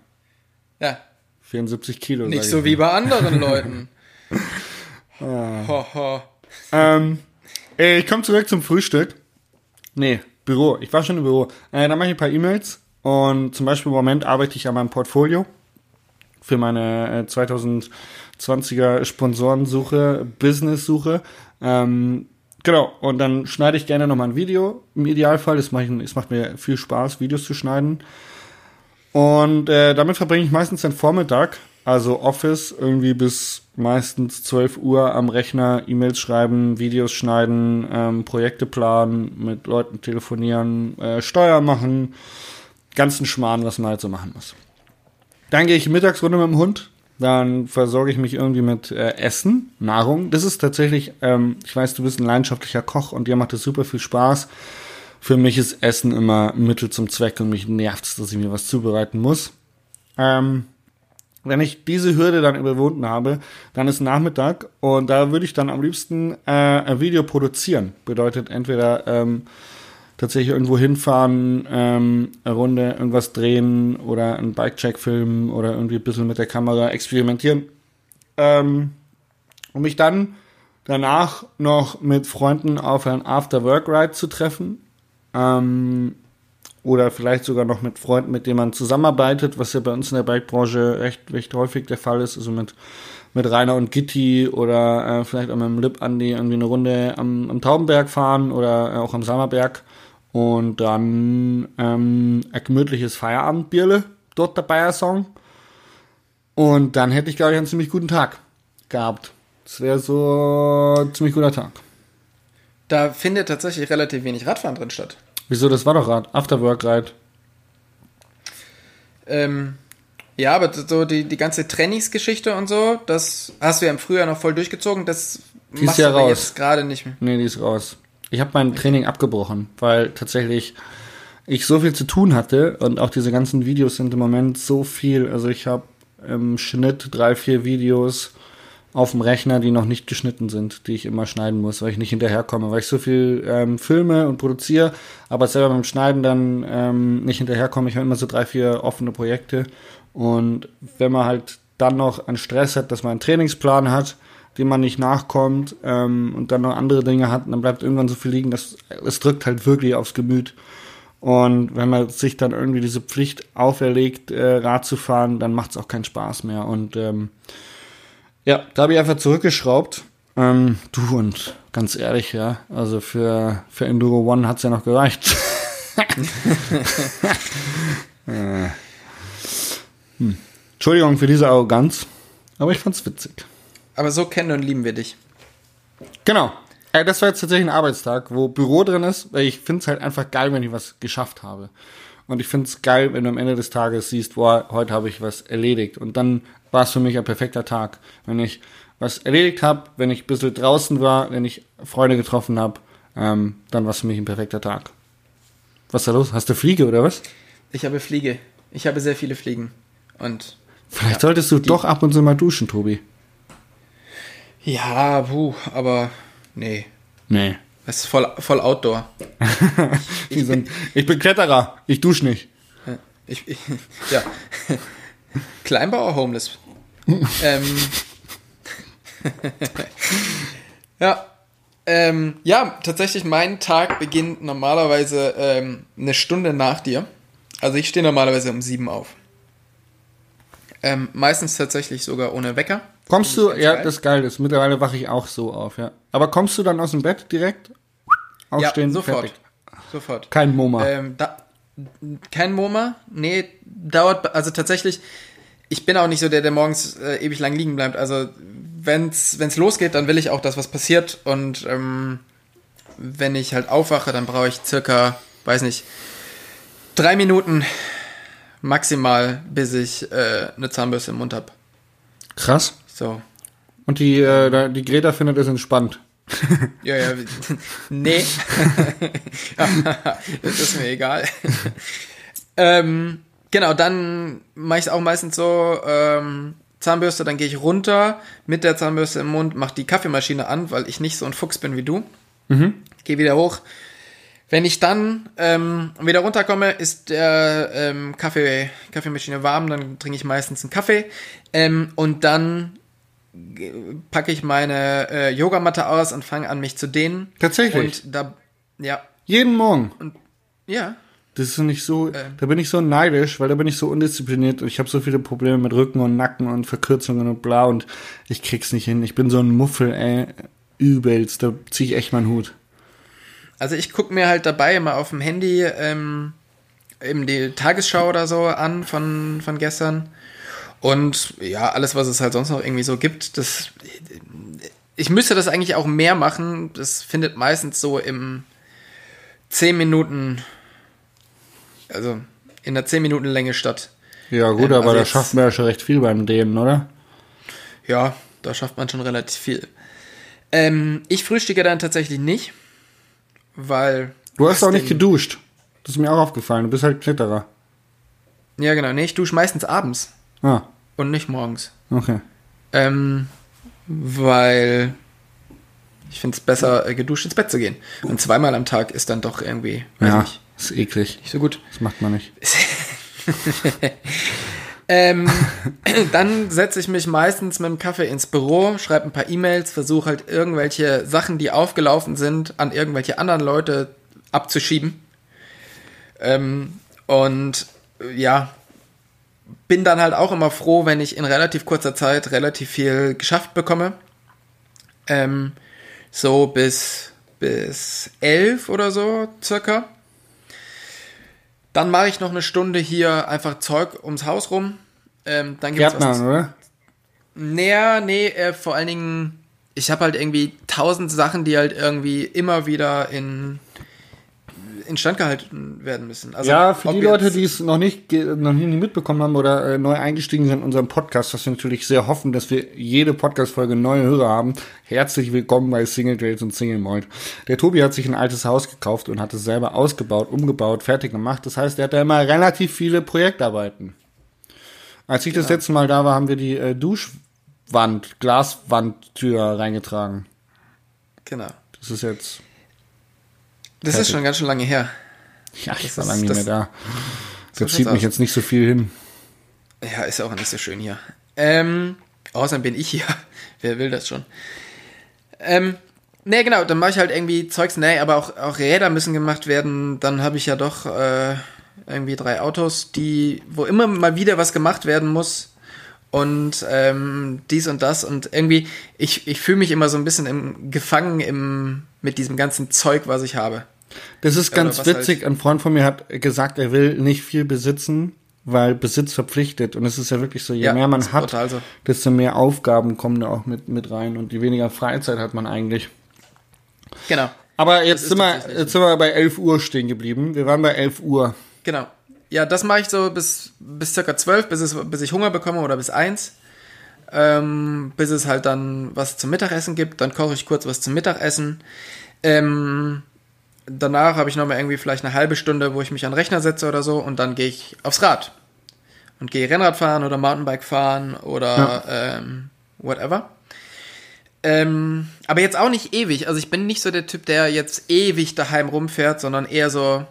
Ja. 74 Kilo. Nicht so wie bei anderen Leuten. ah. ho, ho. Ähm, ich komme zurück zum Frühstück. Nee, Büro. Ich war schon im Büro. Äh, da mache ich ein paar E-Mails und zum Beispiel im Moment arbeite ich an meinem Portfolio für meine äh, 2020er Sponsorensuche, Business-Suche. Ähm, genau, und dann schneide ich gerne nochmal ein Video. Im Idealfall, es macht, es macht mir viel Spaß, Videos zu schneiden. Und äh, damit verbringe ich meistens den Vormittag, also Office, irgendwie bis meistens 12 Uhr am Rechner, E-Mails schreiben, Videos schneiden, ähm, Projekte planen, mit Leuten telefonieren, äh, Steuer machen, ganzen Schmarrn, was man halt so machen muss. Dann gehe ich Mittagsrunde mit dem Hund, dann versorge ich mich irgendwie mit äh, Essen, Nahrung. Das ist tatsächlich, ähm, ich weiß, du bist ein leidenschaftlicher Koch und dir macht es super viel Spaß für mich ist Essen immer Mittel zum Zweck und mich nervt es, dass ich mir was zubereiten muss. Ähm, wenn ich diese Hürde dann überwunden habe, dann ist Nachmittag und da würde ich dann am liebsten äh, ein Video produzieren. Bedeutet entweder ähm, tatsächlich irgendwo hinfahren, ähm, eine Runde irgendwas drehen oder einen Bike-Check filmen oder irgendwie ein bisschen mit der Kamera experimentieren. Ähm, um mich dann danach noch mit Freunden auf ein After-Work-Ride zu treffen ähm, oder vielleicht sogar noch mit Freunden, mit denen man zusammenarbeitet, was ja bei uns in der Bikebranche recht, recht häufig der Fall ist. Also mit, mit Rainer und Gitti oder äh, vielleicht auch mit dem Lip Andi irgendwie eine Runde am, am Taubenberg fahren oder äh, auch am Sammerberg und dann ähm, ein gemütliches Feierabendbierle dort dabei Song. Und dann hätte ich, glaube ich, einen ziemlich guten Tag gehabt. Das wäre so ein ziemlich guter Tag. Da findet tatsächlich relativ wenig Radfahren drin statt. Wieso? Das war doch Rad. Afterwork Ride. Ähm, ja, aber so die, die ganze Trainingsgeschichte und so, das hast du ja im Frühjahr noch voll durchgezogen. Das Die ist Machst ja aber raus. jetzt gerade nicht mehr. Nee, die ist raus. Ich habe mein Training abgebrochen, weil tatsächlich ich so viel zu tun hatte und auch diese ganzen Videos sind im Moment so viel. Also ich habe im Schnitt drei, vier Videos auf dem Rechner, die noch nicht geschnitten sind, die ich immer schneiden muss, weil ich nicht hinterherkomme, weil ich so viel ähm, filme und produziere, aber selber beim Schneiden dann ähm, nicht hinterherkomme. Ich habe immer so drei, vier offene Projekte und wenn man halt dann noch einen Stress hat, dass man einen Trainingsplan hat, dem man nicht nachkommt ähm, und dann noch andere Dinge hat, dann bleibt irgendwann so viel liegen, dass es drückt halt wirklich aufs Gemüt. Und wenn man sich dann irgendwie diese Pflicht auferlegt, äh, Rad zu fahren, dann macht es auch keinen Spaß mehr. Und ähm, ja, da habe ich einfach zurückgeschraubt. Ähm, du und ganz ehrlich, ja, also für, für Enduro One hat's ja noch gereicht. äh. hm. Entschuldigung für diese Arroganz, aber ich fand's witzig. Aber so kennen und lieben wir dich. Genau. Äh, das war jetzt tatsächlich ein Arbeitstag, wo Büro drin ist, weil ich find's halt einfach geil, wenn ich was geschafft habe. Und ich find's geil, wenn du am Ende des Tages siehst, boah, heute habe ich was erledigt. Und dann war es für mich ein perfekter Tag. Wenn ich was erledigt habe, wenn ich ein bisschen draußen war, wenn ich Freunde getroffen habe, ähm, dann war es für mich ein perfekter Tag. Was ist da los? Hast du Fliege oder was? Ich habe Fliege. Ich habe sehr viele Fliegen. Und Vielleicht Ja, solltest du doch ab und zu mal duschen, Tobi. ja, puh, aber nee. Nee. Das ist voll, voll Outdoor. So ein, ich bin Kletterer, ich dusche nicht. Ich, ich, ja. Kleinbauer Homeless. ähm, ja. Ähm, ja, tatsächlich, mein Tag beginnt normalerweise ähm, eine Stunde nach dir. Also ich stehe normalerweise um sieben auf. Ähm, meistens tatsächlich sogar ohne Wecker. Kommst Das du, ja, geil. das ist geil ist. Mittlerweile wache ich auch so auf, ja. Aber kommst du dann aus dem Bett direkt? Aufstehen, ja, sofort. fertig. Sofort. Kein MoMA. Ähm, da, kein MoMA? Nee, dauert, also tatsächlich, ich bin auch nicht so der, der morgens äh, ewig lang liegen bleibt. Also, wenn's, wenn's losgeht, dann will ich auch, dass was passiert. Und ähm, wenn ich halt aufwache, dann brauche ich circa, weiß nicht, drei Minuten maximal, bis ich äh, eine Zahnbürste im Mund habe. Krass. So. Und die, äh, die Greta findet es entspannt. Ja, ja, nee. das ist mir egal. ähm, genau, dann mache ich es auch meistens so, ähm, Zahnbürste, dann gehe ich runter mit der Zahnbürste im Mund, mache die Kaffeemaschine an, weil ich nicht so ein Fuchs bin wie du. Gehe wieder hoch. Wenn ich dann ähm, wieder runterkomme, ist der ähm, Kaffee, Kaffeemaschine warm, dann trinke ich meistens einen Kaffee ähm, und dann packe ich meine äh, Yogamatte aus und fange an, mich zu dehnen. Tatsächlich? Und da, ja, Jeden Morgen. ja, Das ist nicht so, Ähm. da bin ich so neidisch, weil da bin ich so undiszipliniert und ich habe so viele Probleme mit Rücken und Nacken und Verkürzungen und bla und ich krieg's nicht hin. Ich bin so ein Muffel, ey, übelst. Da zieh ich echt meinen Hut. Also ich gucke mir halt dabei immer auf dem Handy ähm, eben die Tagesschau oder so an von, von gestern. Und ja, alles, was es halt sonst noch irgendwie so gibt, das. Ich müsste das eigentlich auch mehr machen. Das findet meistens so im 10 Minuten, also in der 10 Minuten Länge statt. Ja gut, Ähm, aber also da schafft man ja schon recht viel beim Dehnen, oder? Ja, da schafft man schon relativ viel. Ähm, ich frühstücke dann tatsächlich nicht, weil. Du hast auch nicht geduscht. Das ist mir auch aufgefallen. Du bist halt Kletterer. Ja, genau. Nee, ich dusche meistens abends Ah, und nicht morgens. okay. Ähm, weil ich finde es besser, äh, geduscht ins Bett zu gehen. Und zweimal am Tag ist dann doch irgendwie, Ja, nicht, ist eklig. nicht so gut. Das macht man nicht. Ähm, dann setze ich mich meistens mit dem Kaffee ins Büro, schreibe ein paar E-Mails, versuche halt irgendwelche Sachen, die aufgelaufen sind, an irgendwelche anderen Leute abzuschieben. Ähm, und äh, ja, bin dann halt auch immer froh, wenn ich in relativ kurzer Zeit relativ viel geschafft bekomme. Ähm, so bis, bis elf oder so circa. Dann mache ich noch eine Stunde hier einfach Zeug ums Haus rum. Ähm, dann gibt's Gärtner, was. oder? Naja, nee, äh, vor allen Dingen, ich habe halt irgendwie tausend Sachen, die halt irgendwie immer wieder in, instand gehalten werden müssen. Also, ja, für die Leute, die es noch nicht, noch nie mitbekommen haben oder äh, neu eingestiegen sind in unserem Podcast, was wir natürlich sehr hoffen, dass wir jede Podcast-Folge neue Hörer haben. Herzlich willkommen bei Single Trails und Single Mold. Der Tobi hat sich ein altes Haus gekauft und hat es selber ausgebaut, umgebaut, fertig gemacht. Das heißt, er hat da immer relativ viele Projektarbeiten. Als ich das letzte Mal da war, haben wir die äh, Duschwand, Glaswandtür reingetragen. Genau. Das ist jetzt, Das Fertig. ist schon ganz schön lange her. ja, ich Das war lange nicht das- mehr da. so Da zieht mich aus. jetzt nicht so viel hin. Ja, ist auch nicht so schön hier. Ähm, außerdem bin ich hier. Wer will das schon? Ähm, ne, genau, dann mache ich halt irgendwie Zeugs. Nee, aber auch, auch Räder müssen gemacht werden. Dann habe ich ja doch äh, irgendwie drei Autos, die, wo immer mal wieder was gemacht werden muss. Und ähm, dies und das. Und irgendwie, ich, ich fühle mich immer so ein bisschen im, gefangen im, mit diesem ganzen Zeug, was ich habe. Das ist Oder ganz was witzig. halt- Ein Freund von mir hat gesagt, er will nicht viel besitzen, weil Besitz verpflichtet. Und es ist ja wirklich so, je Ja, mehr man hat, brutal so. desto mehr Aufgaben kommen da auch mit, mit rein und je weniger Freizeit hat man eigentlich. Genau. Aber jetzt sind, wir, jetzt sind wir bei 11 Uhr stehen geblieben. Wir waren bei 11 Uhr. Genau. Ja, das mache ich so bis, bis circa 12, bis, es, bis ich Hunger bekomme oder bis 1. Ähm, bis es halt dann was zum Mittagessen gibt. Dann koche ich kurz was zum Mittagessen. Ähm, danach habe ich nochmal irgendwie vielleicht eine halbe Stunde, wo ich mich an den Rechner setze oder so und dann gehe ich aufs Rad. Und gehe Rennrad fahren oder Mountainbike fahren oder ähm, whatever. Ähm, aber jetzt auch nicht ewig. Also ich bin nicht so der Typ, der jetzt ewig daheim rumfährt, sondern eher so,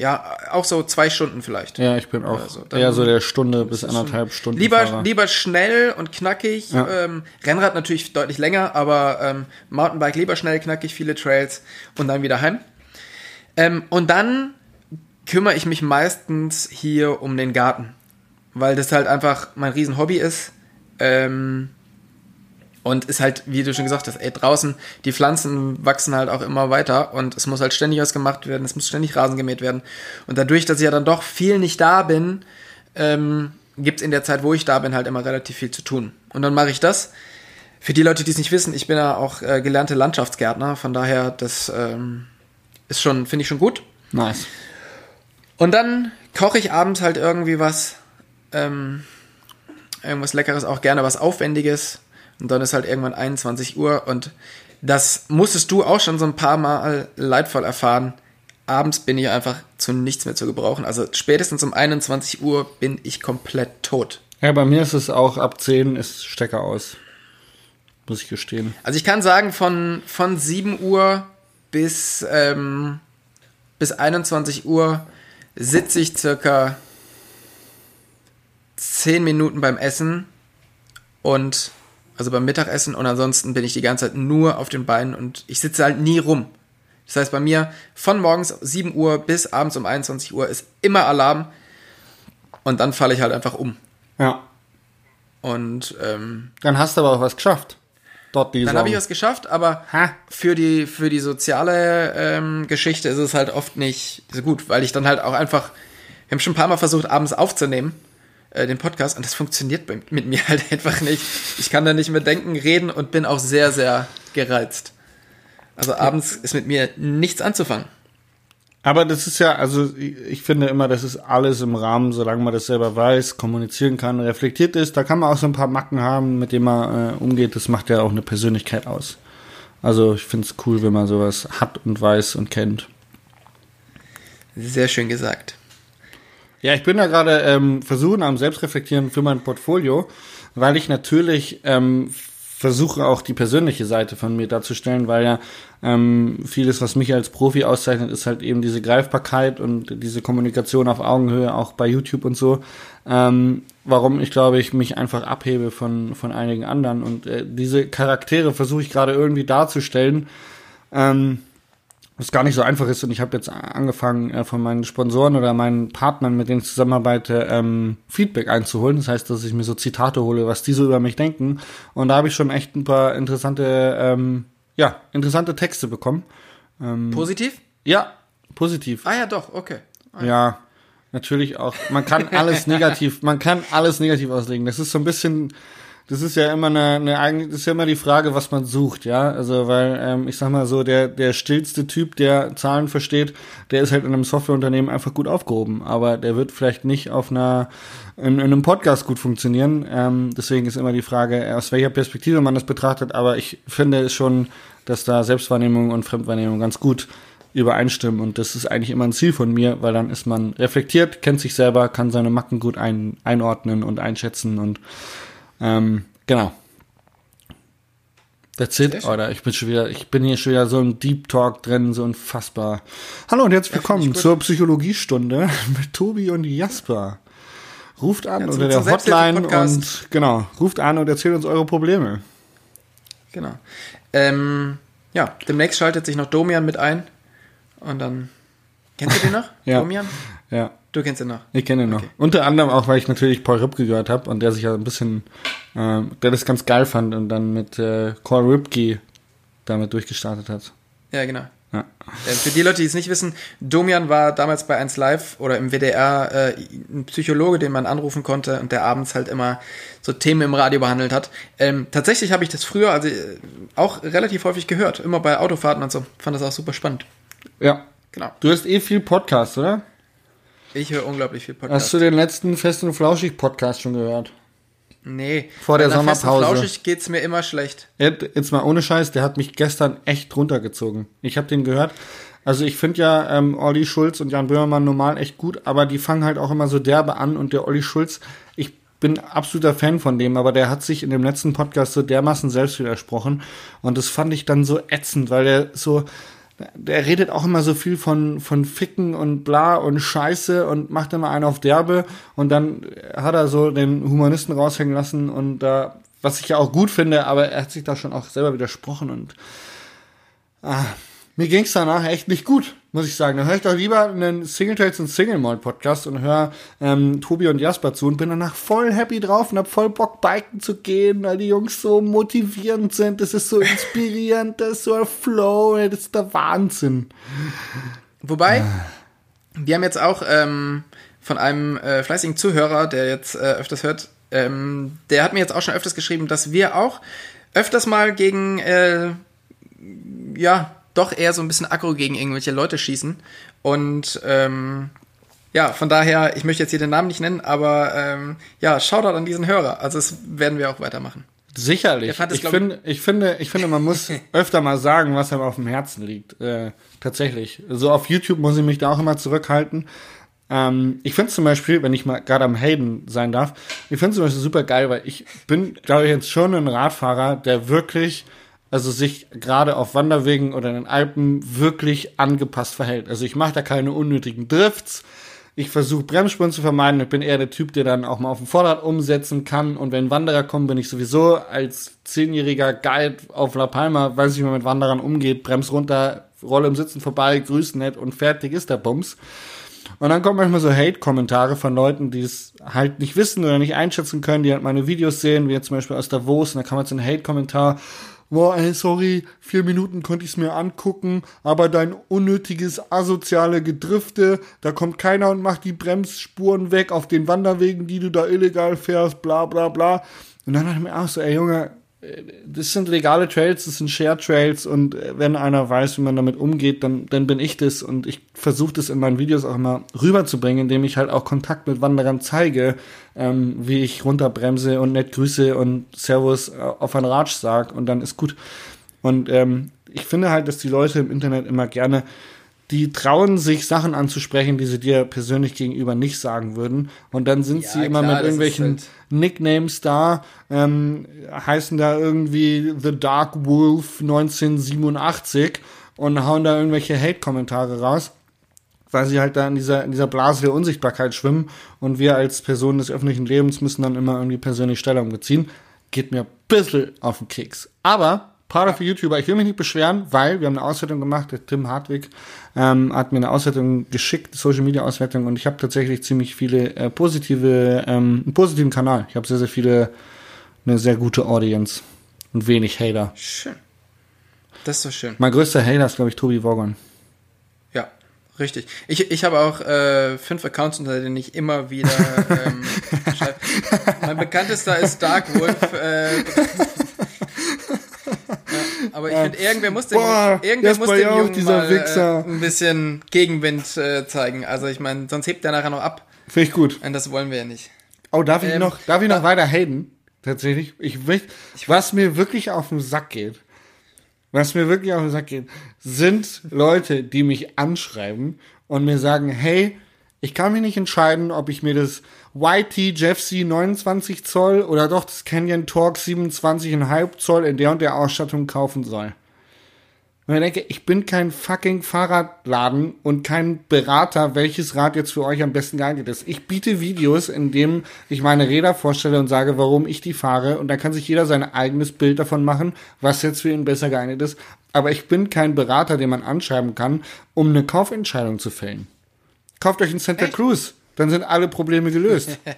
ja, auch so zwei Stunden vielleicht. Ja, ich bin auch Also, eher so der Stunde bis anderthalb Stunden. Lieber, Fahrer. lieber schnell und knackig. Ja. Ähm, Rennrad natürlich deutlich länger, aber ähm, Mountainbike lieber schnell, knackig, viele Trails und dann wieder heim. Ähm, und dann kümmere ich mich meistens hier um den Garten, weil das halt einfach mein Riesenhobby ist. Ähm, und ist halt, wie du schon gesagt hast, ey, draußen, die Pflanzen wachsen halt auch immer weiter und es muss halt ständig was gemacht werden, es muss ständig Rasen gemäht werden. Und dadurch, dass ich ja dann doch viel nicht da bin, ähm, gibt es in der Zeit, wo ich da bin, halt immer relativ viel zu tun. Und dann mache ich das. Für die Leute, die es nicht wissen, ich bin ja auch äh, gelernte Landschaftsgärtner, von daher, das ähm, ist schon, finde ich schon gut. Nice. Und dann koche ich abends halt irgendwie was, ähm, irgendwas Leckeres, auch gerne was Aufwendiges. Und dann ist halt irgendwann 21 Uhr und das musstest du auch schon so ein paar Mal leidvoll erfahren. Abends bin ich einfach zu nichts mehr zu gebrauchen. Also spätestens um 21 Uhr bin ich komplett tot. Ja, bei mir ist es auch ab 10 ist Stecker aus. Muss ich gestehen. Also ich kann sagen, von, von 7 Uhr bis, ähm, bis 21 Uhr sitze ich circa 10 Minuten beim Essen und also beim Mittagessen und ansonsten bin ich die ganze Zeit nur auf den Beinen und ich sitze halt nie rum. Das heißt, bei mir von morgens 7 Uhr bis abends um 21 Uhr ist immer Alarm und dann falle ich halt einfach um. Ja. Und ähm, Dann hast du aber auch was geschafft. Dort die Dann habe ich was geschafft, aber Ha. für die, für die soziale ähm, Geschichte ist es halt oft nicht so gut, weil ich dann halt auch einfach, wir haben schon ein paar Mal versucht, abends aufzunehmen, äh, den Podcast, und das funktioniert bei, mit mir halt einfach nicht. Ich kann da nicht mehr denken, reden und bin auch sehr, sehr gereizt. Also abends ist mit mir nichts anzufangen. Aber das ist ja, also ich finde immer, das ist alles im Rahmen, solange man das selber weiß, kommunizieren kann, reflektiert ist. Da kann man auch so ein paar Macken haben, mit denen man äh, umgeht. Das macht ja auch eine Persönlichkeit aus. Also ich finde es cool, wenn man sowas hat und weiß und kennt. Sehr schön gesagt. Ja, ich bin da gerade ähm, versuchen am Selbstreflektieren für mein Portfolio, weil ich natürlich ähm, versuche auch die persönliche Seite von mir darzustellen, weil ja ähm, vieles, was mich als Profi auszeichnet, ist halt eben diese Greifbarkeit und diese Kommunikation auf Augenhöhe, auch bei YouTube und so. Ähm, warum ich glaube, ich mich einfach abhebe von, von einigen anderen. Und äh, diese Charaktere versuche ich gerade irgendwie darzustellen. Ähm, was gar nicht so einfach ist und ich habe jetzt angefangen äh, von meinen Sponsoren oder meinen Partnern, mit denen ich zusammenarbeite, ähm, Feedback einzuholen. Das heißt, dass ich mir so Zitate hole, was die so über mich denken. Und da habe ich schon echt ein paar interessante, ähm, ja, interessante Texte bekommen. Positiv? Ja, positiv. Ah ja, doch, okay. Ja, natürlich auch. Man kann alles negativ, man kann alles negativ auslegen. Das ist so ein bisschen das ist ja immer eine, eine das ist ja immer die Frage, was man sucht, ja. Also weil, ähm, ich sag mal so, der, der stillste Typ, der Zahlen versteht, der ist halt in einem Softwareunternehmen einfach gut aufgehoben. Aber der wird vielleicht nicht auf einer in, in einem Podcast gut funktionieren. Ähm, deswegen ist immer die Frage, aus welcher Perspektive man das betrachtet. Aber ich finde es schon, dass da Selbstwahrnehmung und Fremdwahrnehmung ganz gut übereinstimmen. Und das ist eigentlich immer ein Ziel von mir, weil dann ist man reflektiert, kennt sich selber, kann seine Macken gut ein, einordnen und einschätzen und ähm, genau. That's it, oder? Ich bin schon wieder, ich bin hier schon wieder so im Deep Talk drin, so unfassbar. Hallo und herzlich willkommen zur Psychologiestunde mit Tobi und Jasper. Ruft an Ja, unter der Hotline und genau, ruft an und erzählt uns eure Probleme. Genau. Ähm, ja, demnächst schaltet sich noch Domian mit ein. Und dann. Kennst du den noch? Ja. Domian? Ja, Du kennst ihn noch. ich kenne ihn noch. Okay. Unter anderem auch, weil ich natürlich Paul Ripke gehört habe und der sich ja ein bisschen, ähm, der das ganz geil fand und dann mit äh, Paul Ripke damit durchgestartet hat. Ja, genau. Ja. Äh, Für die Leute, die es nicht wissen, Domian war damals bei 1 Live oder im WDR äh, ein Psychologe, den man anrufen konnte und der abends halt immer so Themen im Radio behandelt hat. Ähm, tatsächlich habe ich das früher also äh, auch relativ häufig gehört, immer bei Autofahrten und so. Fand das auch super spannend. Ja. Genau. Du hast eh viel Podcast, oder? Ich höre unglaublich viel Podcast. Hast du den letzten Fest und Flauschig Podcast schon gehört? nee. Vor der einer Fest und Sommerpause. Flauschig geht's mir immer schlecht. Jetzt mal ohne Scheiß, der hat mich gestern echt runtergezogen. Ich habe den gehört. Also ich finde ja ähm, Olli Schulz und Jan Böhmermann normal echt gut, aber die fangen halt auch immer so derbe an und der Olli Schulz, ich bin absoluter Fan von dem, aber der hat sich in dem letzten Podcast so dermaßen selbst widersprochen und das fand ich dann so ätzend, weil der so, der redet auch immer so viel von, von Ficken und bla und Scheiße und macht immer einen auf Derbe. Und dann hat er so den Humanisten raushängen lassen und da, was ich ja auch gut finde, aber er hat sich da schon auch selber widersprochen und ah, mir ging's danach echt nicht gut, muss ich sagen. Da höre ich doch lieber einen Single Tales und Single Malt Podcast und höre ähm, Tobi und Jasper zu und bin danach voll happy drauf und hab voll Bock, biken zu gehen, weil die Jungs so motivierend sind. Das ist so inspirierend, das ist so ein Flow, das ist der Wahnsinn. Wobei, wir haben jetzt auch ähm, von einem äh, fleißigen Zuhörer, der jetzt äh, öfters hört, ähm, der hat mir jetzt auch schon öfters geschrieben, dass wir auch öfters mal gegen, äh, ja, doch eher so ein bisschen aggro gegen irgendwelche Leute schießen. Und ähm, ja, von daher, ich möchte jetzt hier den Namen nicht nennen, aber ähm, ja, Shoutout an diesen Hörer. Also das werden wir auch weitermachen. Sicherlich. Es, ich- finde, ich, finde, ich finde, man muss öfter mal sagen, was einem auf dem Herzen liegt. Äh, tatsächlich. So auf YouTube muss ich mich da auch immer zurückhalten. Ähm, ich finde zum Beispiel, wenn ich mal gerade am Hayden sein darf, ich finde zum Beispiel super geil, weil ich bin, glaube ich, jetzt schon ein Radfahrer, der wirklich, also sich gerade auf Wanderwegen oder in den Alpen wirklich angepasst verhält. Also ich mache da keine unnötigen Drifts. Ich versuche Bremsspuren zu vermeiden. Ich bin eher der Typ, der dann auch mal auf dem Vorderrad umsetzen kann. Und wenn Wanderer kommen, bin ich sowieso als zehnjähriger Guide auf La Palma, weiß ich, wie man mit Wanderern umgeht, brems runter, rolle im Sitzen vorbei, grüß nett und fertig ist der Bums. Und dann kommen manchmal so Hate-Kommentare von Leuten, die es halt nicht wissen oder nicht einschätzen können, die halt meine Videos sehen, wie jetzt zum Beispiel aus Davos, und da kam jetzt ein Hate-Kommentar, boah, ey, sorry, vier Minuten konnte ich es mir angucken, aber dein unnötiges, asoziale Gedrifte, da kommt keiner und macht die Bremsspuren weg auf den Wanderwegen, die du da illegal fährst, bla bla bla. Und dann dachte ich mir auch so, ey Junge, das sind legale Trails, das sind Share Trails und äh, wenn einer weiß, wie man damit umgeht, dann, dann bin ich das und ich versuche das in meinen Videos auch immer rüberzubringen, indem ich halt auch Kontakt mit Wanderern zeige, ähm, wie ich runterbremse und nett grüße und Servus äh, auf ein Ratsch sag und dann ist gut. Und ähm, ich finde halt, dass die Leute im Internet immer gerne die trauen sich Sachen anzusprechen, die sie dir persönlich gegenüber nicht sagen würden. Und dann sind Ja, sie immer klar, mit irgendwelchen halt- Nicknames da, ähm, heißen da irgendwie The Dark Wolf 1987 und hauen da irgendwelche Hate-Kommentare raus, weil sie halt da in dieser, in dieser Blase der Unsichtbarkeit schwimmen und wir als Personen des öffentlichen Lebens müssen dann immer irgendwie persönlich Stellung beziehen. Geht mir ein bisschen auf den Keks. Aber Part für YouTuber, ich will mich nicht beschweren, weil wir haben eine Auswertung gemacht, der Tim Hartwig ähm, hat mir eine Auswertung geschickt, Social Media Auswertung und ich habe tatsächlich ziemlich viele äh, positive, ähm, einen positiven Kanal. Ich habe sehr, sehr viele, eine sehr gute Audience und wenig Hater. Schön. Das ist doch schön. Mein größter Hater ist, glaube ich, Tobi Wogon. Ja, Richtig. Ich, ich habe auch äh, fünf Accounts, unter denen ich immer wieder ähm, schreibe. Mein bekanntester ist Dark Wolf. Äh, ja, aber ich finde, irgendwer muss dem, Boah, irgendwer muss dem Jungen mal äh, ein bisschen Gegenwind äh, zeigen. Also ich meine, sonst hebt er nachher noch ab. Finde ich gut. Und das wollen wir ja nicht. Oh, darf ich Ähm, noch, darf ich noch weiter haten? Tatsächlich. Ich möchte, was mir wirklich auf den Sack geht, was mir wirklich auf den Sack geht, sind Leute, die mich anschreiben und mir sagen, hey, ich kann mich nicht entscheiden, ob ich mir das YT Jeffsy 29 Zoll oder doch das Canyon Torque 27,5 Zoll in der und der Ausstattung kaufen soll. Und ich denke, ich bin kein fucking Fahrradladen und kein Berater, welches Rad jetzt für euch am besten geeignet ist. Ich biete Videos, in dem ich meine Räder vorstelle und sage, warum ich die fahre. Und da kann sich jeder sein eigenes Bild davon machen, was jetzt für ihn besser geeignet ist. Aber ich bin kein Berater, den man anschreiben kann, um eine Kaufentscheidung zu fällen. Kauft euch einen Santa Cruz, dann sind alle Probleme gelöst.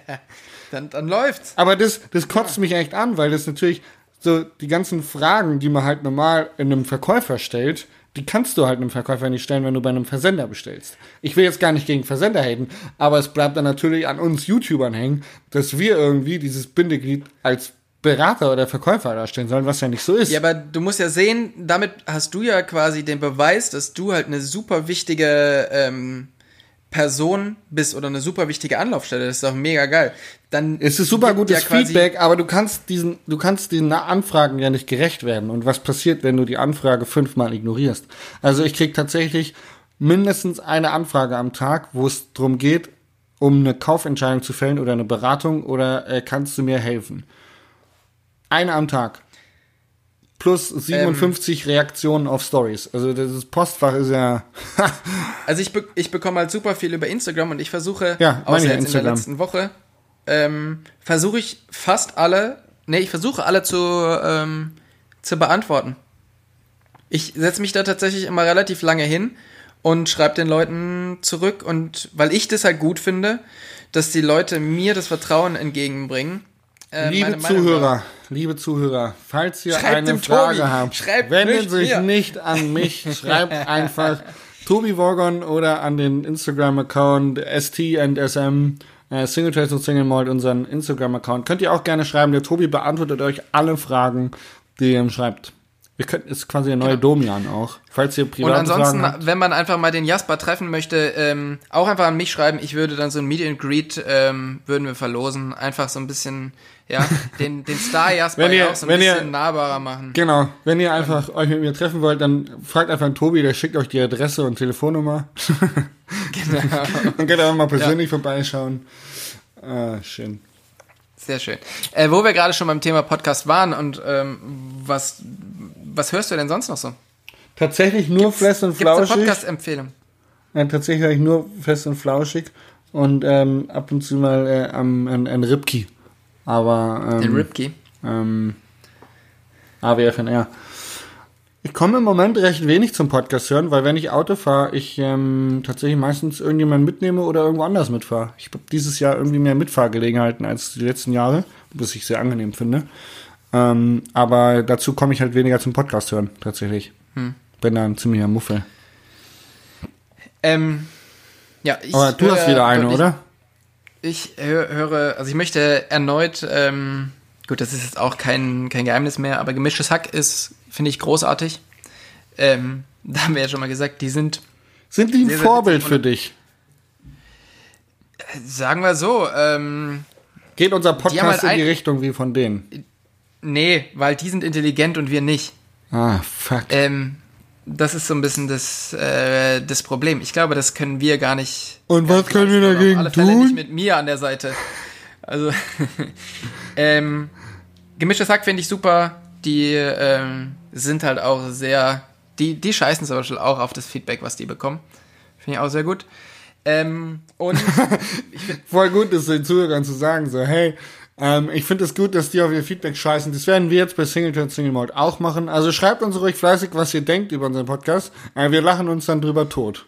Dann, dann läuft's. Aber das, das kotzt mich echt an, weil das natürlich so die ganzen Fragen, die man halt normal in einem Verkäufer stellt, die kannst du halt einem Verkäufer nicht stellen, wenn du bei einem Versender bestellst. Ich will jetzt gar nicht gegen Versender haten, aber es bleibt dann natürlich an uns YouTubern hängen, dass wir irgendwie dieses Bindeglied als Berater oder Verkäufer darstellen sollen, was ja nicht so ist. Ja, aber du musst ja sehen, damit hast du ja quasi den Beweis, dass du halt eine super wichtige ähm, Person bist oder eine super wichtige Anlaufstelle. Das ist doch mega geil. Dann Es ist super gutes ja Feedback, aber du kannst diesen, du kannst diesen Anfragen ja nicht gerecht werden. Und was passiert, wenn du die Anfrage fünfmal ignorierst? Also ich krieg tatsächlich mindestens eine Anfrage am Tag, wo es darum geht, um eine Kaufentscheidung zu fällen oder eine Beratung oder äh, kannst du mir helfen? Eine am Tag. Plus 57 Reaktionen auf Stories. Also das Postfach ist ja. Also ich, be ich bekomme halt super viel über Instagram und ich versuche, Ja, außer jetzt in der letzten Woche, ähm, versuche ich fast alle, nee, ich versuche alle zu, ähm, zu beantworten. Ich setze mich da tatsächlich immer relativ lange hin und schreibe den Leuten zurück und weil ich das halt gut finde, dass die Leute mir das Vertrauen entgegenbringen. Äh, Liebe Zuhörer, liebe Zuhörer, falls ihr eine Frage Tobi, habt, schreibt wendet sich mir. nicht an mich, schreibt einfach Tobi Worgon oder an den Instagram-Account st&sm äh, Single Trails und Single Malt, unseren Instagram-Account. Könnt ihr auch gerne schreiben, der Tobi beantwortet euch alle Fragen, die ihr ihm schreibt. Ihr könnt, ist quasi der neue Domian auch. Falls ihr Und private ansonsten, wenn man einfach mal den Jasper treffen möchte, ähm, auch einfach an mich schreiben. Ich würde dann so ein Meet and Greet ähm, würden wir verlosen. Einfach so ein bisschen, ja, den, den Star Jasper ihr- ja auch so ein wenn ihr- bisschen nahbarer machen. Genau, wenn ihr einfach euch mit mir treffen wollt, dann fragt einfach einen Tobi, der schickt euch die Adresse und Telefonnummer. Genau. Dann könnt ihr auch mal persönlich vorbeischauen. Ah, schön. Sehr schön. Äh, wo wir gerade schon beim Thema Podcast waren und ähm, was, was hörst du denn sonst noch so? Tatsächlich nur fest und Gibt es eine flauschig. Podcast-Empfehlung? Ja, tatsächlich nur fest und flauschig und ähm, ab und zu mal äh, am ein, ein Ripkey. Aber ähm, Den Ripkey. ähm, AWFNR. Ich komme im Moment recht wenig zum Podcast hören, weil wenn ich Auto fahre, ich ähm, tatsächlich meistens irgendjemanden mitnehme oder irgendwo anders mitfahre. Ich habe dieses Jahr irgendwie mehr Mitfahrgelegenheiten als die letzten Jahre, was ich sehr angenehm finde. Ähm, aber dazu komme ich halt weniger zum Podcast hören, tatsächlich. Bin da ein ziemlicher Muffel. Ähm, ja, ich Aber du hast höre wieder eine, deutlich- oder? Ich hö- höre, also ich möchte erneut, ähm, gut, das ist jetzt auch kein, kein Geheimnis mehr, aber gemischtes Hack ist, finde ich, großartig. Ähm, da haben wir ja schon mal gesagt, die sind, Sind die ein Sehr, sehr Vorbild witzig für und- dich? sagen wir so, ähm, Geht unser Podcast halt in die Richtung wie von denen? Nee, weil die sind intelligent und wir nicht. Ah, fuck. Ähm, das ist so ein bisschen das, äh, das Problem. Ich glaube, das können wir gar nicht. Und was können wir Oder dagegen auf alle Fälle nicht mit mir an der Seite. Also, ähm, gemischtes Hack finde ich super. Die ähm, sind halt auch sehr. Die, die scheißen zum Beispiel auch auf das Feedback, was die bekommen. Finde ich auch sehr gut. Ähm, und Voll gut, das den Zuhörern zu sagen, so, hey, ähm, ich finde es gut, dass die auf ihr Feedback scheißen. Das werden wir jetzt bei Singleton Single Mode auch machen. Also schreibt uns ruhig fleißig, was ihr denkt über unseren Podcast. Äh, wir lachen uns dann drüber tot.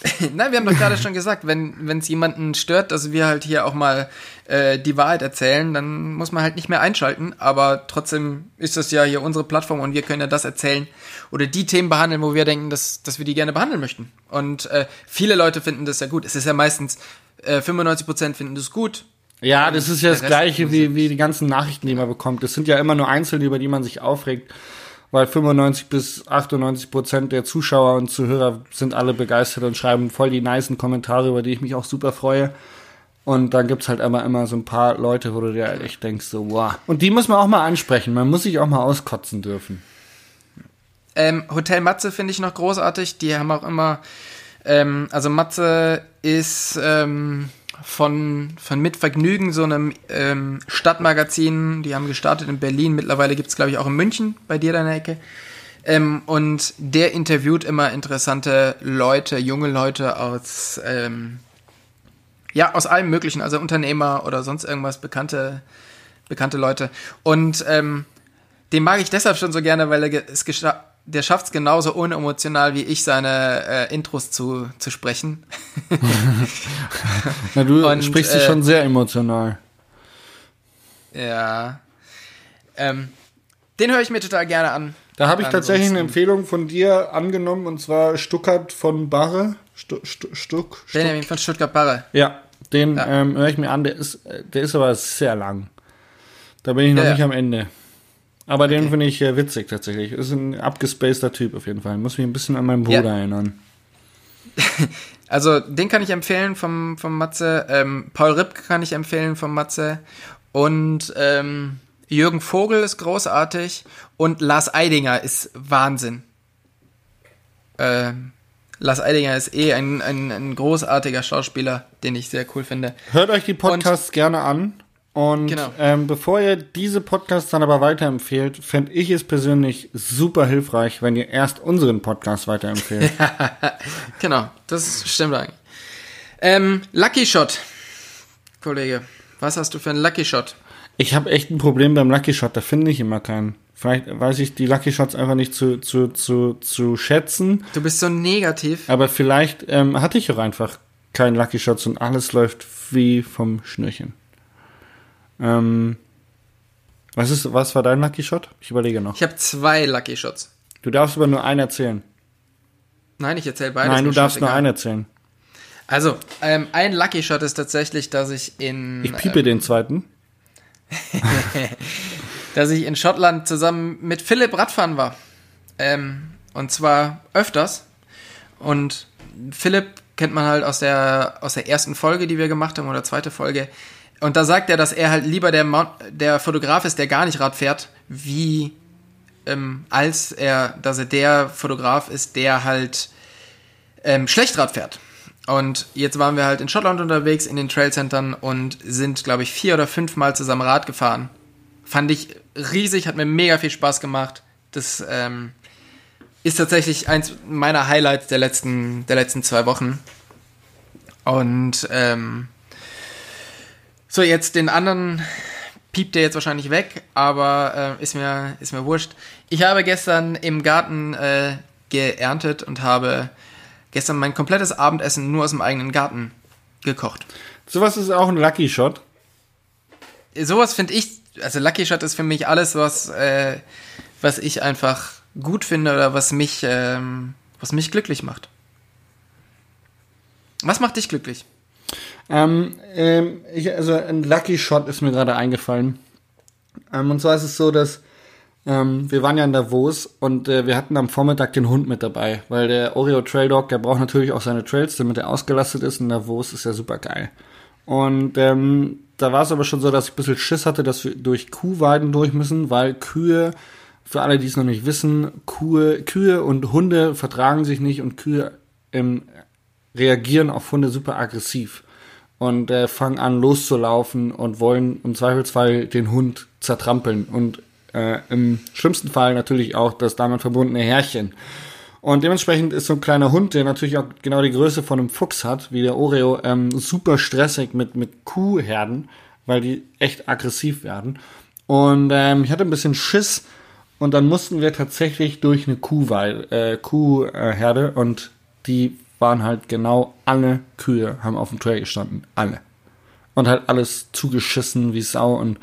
Nein, wir haben doch gerade schon gesagt, wenn es jemanden stört, dass wir halt hier auch mal äh, die Wahrheit erzählen, dann muss man halt nicht mehr einschalten. Aber trotzdem ist das ja hier unsere Plattform und wir können ja das erzählen oder die Themen behandeln, wo wir denken, dass, dass wir die gerne behandeln möchten. Und äh, viele Leute finden das ja gut. Es ist ja meistens äh, 95% finden das gut. Ja, das ist ja das Gleiche wie, wie die ganzen Nachrichten, die man bekommt. Das sind ja immer nur Einzelne, über die man sich aufregt weil 95 bis 98 Prozent der Zuschauer und Zuhörer sind alle begeistert und schreiben voll die nicen Kommentare, über die ich mich auch super freue. Und dann gibt's halt immer, immer so ein paar Leute, wo du dir echt denkst, so, wow. Und die muss man auch mal ansprechen. Man muss sich auch mal auskotzen dürfen. Ähm, Hotel Matze finde ich noch großartig. Die haben auch immer, ähm, also Matze ist ähm, von, von Mit Vergnügen, so einem ähm, Stadtmagazin. Die haben gestartet in Berlin. Mittlerweile gibt es, glaube ich, auch in München, bei dir da in der Ecke. Ähm, und der interviewt immer interessante Leute, junge Leute aus, ähm, ja, aus allem Möglichen, also Unternehmer oder sonst irgendwas, bekannte, bekannte Leute. Und ähm, den mag ich deshalb schon so gerne, weil er es geschafft der schafft es genauso unemotional wie ich, seine äh, Intros zu, zu sprechen. Na, du Und, sprichst äh, schon sehr emotional. Ja. Ähm, den höre ich mir total gerne an. Da habe ich tatsächlich eine Empfehlung von dir angenommen, und zwar Stuckert von Barre. Stu, Stu, Stuck, Stuck. Den von Stuttgart-Barre. Ja, den ja. ähm, höre ich mir an. Der ist, der ist aber sehr lang. Da bin ich noch ja, nicht ja. am Ende. Aber okay. den finde ich äh, witzig tatsächlich. Ist ein abgespaceter Typ auf jeden Fall. Muss mich ein bisschen an meinen Bruder ja. erinnern. Also den kann ich empfehlen vom, vom Matze. Ähm, Paul Ripp kann ich empfehlen vom Matze. Und ähm, Jürgen Vogel ist großartig. Und Lars Eidinger ist Wahnsinn. Ähm, Lars Eidinger ist eh ein, ein, ein großartiger Schauspieler, den ich sehr cool finde. Hört euch die Podcasts Und, gerne an. Und genau. ähm, bevor ihr diese Podcasts dann aber weiterempfehlt, fände ich es persönlich super hilfreich, wenn ihr erst unseren Podcast weiterempfehlt. genau, das stimmt eigentlich. Ähm, Lucky Shot, Kollege, was hast du für einen Lucky Shot? Ich habe echt ein Problem beim Lucky Shot, da finde ich immer keinen. Vielleicht weiß ich die Lucky Shots einfach nicht zu, zu, zu, zu schätzen. Du bist so negativ. Aber vielleicht ähm, hatte ich auch einfach keinen Lucky Shots und alles läuft wie vom Schnürchen. Ähm, was, ist, was war dein Lucky Shot? Ich überlege noch. Ich habe zwei Lucky Shots. Du darfst aber nur einen erzählen. Nein, ich erzähle beide. Nein, du darfst nur einen erzählen. Also, ähm, ein Lucky Shot ist tatsächlich, dass ich in. Ich piepe ähm, den zweiten. dass ich in Schottland zusammen mit Philipp Radfahren war. Ähm, und zwar öfters. Und Philipp kennt man halt aus der, aus der ersten Folge, die wir gemacht haben, oder zweite Folge. Und da sagt er, dass er halt lieber der, Mount, der Fotograf ist, der gar nicht Rad fährt, wie ähm, als er, dass er der Fotograf ist, der halt ähm, schlecht Rad fährt. Und jetzt waren wir halt in Schottland unterwegs, in den Trailcentern und sind, glaube ich, vier oder fünf Mal zusammen Rad gefahren. Fand ich riesig, hat mir mega viel Spaß gemacht. Das ähm, ist tatsächlich eins meiner Highlights der letzten, der letzten zwei Wochen. Und ähm, so, jetzt den anderen piept der jetzt wahrscheinlich weg, aber äh, ist, mir, ist mir wurscht. Ich habe gestern im Garten äh, geerntet und habe gestern mein komplettes Abendessen nur aus dem eigenen Garten gekocht. Sowas ist auch ein Lucky Shot. Sowas finde ich, also Lucky Shot ist für mich alles, was, äh, was ich einfach gut finde oder was mich, ähm, was mich glücklich macht. Was macht dich glücklich? Ähm, ähm, ich, also ein Lucky Shot ist mir gerade eingefallen. Ähm, und zwar ist es so, dass ähm, wir waren ja in Davos und äh, wir hatten am Vormittag den Hund mit dabei, weil der Oreo Trail Dog, der braucht natürlich auch seine Trails, damit er ausgelastet ist. Und Davos ist ja super geil. Und ähm, da war es aber schon so, dass ich ein bisschen Schiss hatte, dass wir durch Kuhweiden durch müssen, weil Kühe, für alle, die es noch nicht wissen, Kühe, Kühe und Hunde vertragen sich nicht und Kühe ähm, reagieren auf Hunde super aggressiv und äh, fangen an loszulaufen und wollen im Zweifelsfall den Hund zertrampeln und äh, im schlimmsten Fall natürlich auch das damit verbundene Härchen. Und dementsprechend ist so ein kleiner Hund, der natürlich auch genau die Größe von einem Fuchs hat, wie der Oreo, ähm, super stressig mit, mit Kuhherden, weil die echt aggressiv werden. Und ähm, ich hatte ein bisschen Schiss und dann mussten wir tatsächlich durch eine Kuhweil, äh, Kuhherde und die waren halt genau alle Kühe haben auf dem Trail gestanden. Alle. Und halt alles zugeschissen wie Sau und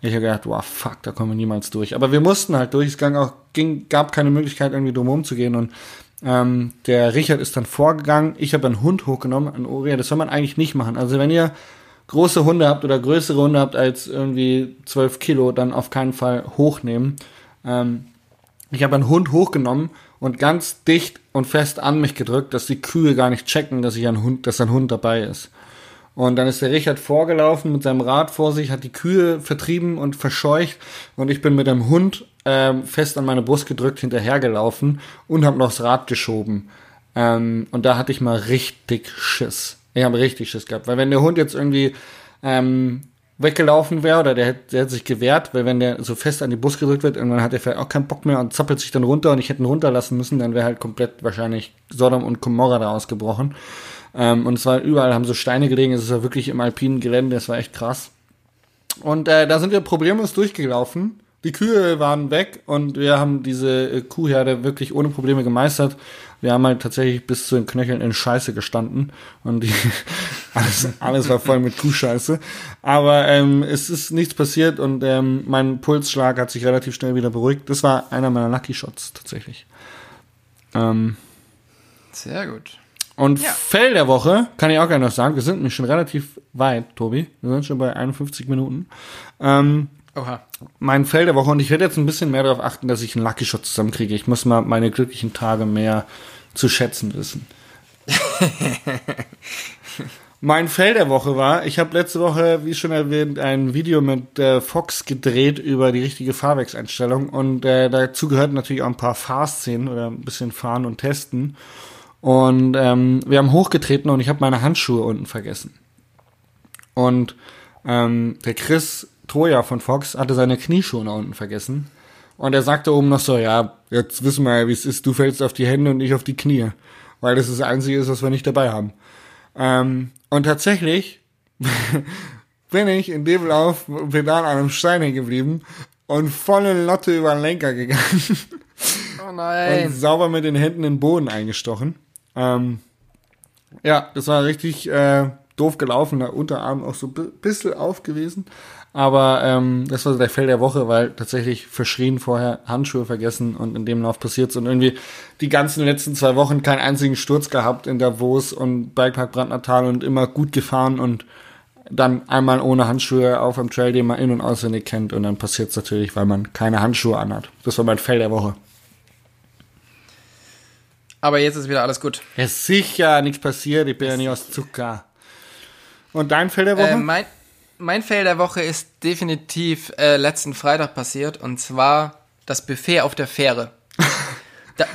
ich habe gedacht, wow, fuck, da kommen wir niemals durch. Aber wir mussten halt durch. Es auch, ging, gab keine Möglichkeit, irgendwie drumherum zu gehen. Und ähm, der Richard ist dann vorgegangen. Ich habe einen Hund hochgenommen, an Oria. Das soll man eigentlich nicht machen. Also wenn ihr große Hunde habt oder größere Hunde habt als irgendwie 12 Kilo, dann auf keinen Fall hochnehmen. Ähm, ich habe einen Hund hochgenommen und ganz dicht und fest an mich gedrückt, dass die Kühe gar nicht checken, dass ich ein Hund, dass ein Hund dabei ist. Und dann ist der Richard vorgelaufen mit seinem Rad vor sich, hat die Kühe vertrieben und verscheucht und ich bin mit dem Hund ähm, fest an meine Brust gedrückt hinterhergelaufen und habe noch das Rad geschoben. Ähm, und da hatte ich mal richtig Schiss. Ich habe richtig Schiss gehabt, weil wenn der Hund jetzt irgendwie ähm, weggelaufen wäre oder der, der hätte sich gewehrt, weil wenn der so fest an die Brust gedrückt wird, irgendwann hat er vielleicht auch keinen Bock mehr und zappelt sich dann runter und ich hätte ihn runterlassen müssen, dann wäre halt komplett wahrscheinlich Sodom und Gomorra da ausgebrochen. Ähm, und es war überall, haben so Steine gelegen, es war wirklich im alpinen Gelände, es war echt krass. Und äh, da sind wir problemlos durchgelaufen. Die Kühe waren weg und wir haben diese äh, Kuhherde wirklich ohne Probleme gemeistert. Wir haben halt tatsächlich bis zu den Knöcheln in Scheiße gestanden und die, alles, alles war voll mit Kuhscheiße. Aber ähm, es ist nichts passiert und ähm, mein Pulsschlag hat sich relativ schnell wieder beruhigt. Das war einer meiner Lucky Shots tatsächlich. Ähm, Sehr gut. und Ja. Fell der Woche, kann ich auch gerne noch sagen, wir sind nämlich schon relativ weit, Tobi. Wir sind schon bei 51 Minuten. Ähm, Oha. mein Fell der Woche und ich werde jetzt ein bisschen mehr darauf achten, dass ich einen Lucky Shot zusammenkriege. Ich muss mal meine glücklichen Tage mehr zu schätzen wissen. mein Fell der Woche war, ich habe letzte Woche, wie schon erwähnt, ein Video mit äh, Fox gedreht über die richtige Fahrwerkseinstellung und äh, dazu gehört natürlich auch ein paar Fahrszenen oder ein bisschen fahren und testen. Und ähm, wir haben hochgetreten und ich habe meine Handschuhe unten vergessen. Und ähm, der Chris Troja von Fox hatte seine Knieschuhe nach unten vergessen. Und er sagte oben noch so, ja, jetzt wissen wir ja, wie es ist, du fällst auf die Hände und ich auf die Knie. Weil das das Einzige ist, was wir nicht dabei haben. Ähm, und tatsächlich bin ich in dem Lauf pedal an einem Stein hängen geblieben und volle Lotte über den Lenker gegangen Oh und nein. sauber mit den Händen in den Boden eingestochen. Ähm, ja, das war richtig äh, doof gelaufen, der Unterarm auch so ein bisschen auf gewesen. Aber ähm, das war der Fell der Woche, weil tatsächlich verschrien vorher Handschuhe vergessen und in dem Lauf passiert's und irgendwie die ganzen letzten zwei Wochen keinen einzigen Sturz gehabt in Davos und Bikepark Brandnertal und immer gut gefahren und dann einmal ohne Handschuhe auf dem Trail, den man in- und auswendig kennt und dann passiert's natürlich, weil man keine Handschuhe anhat. Das war mein Fell der Woche. Aber jetzt ist wieder alles gut. Ja, sicher, nichts passiert, ich bin ja nicht aus Zucker. Und dein Fell der Woche? Äh, mein, mein Fail der Woche ist definitiv äh, letzten Freitag passiert und zwar das Buffet auf der Fähre. da,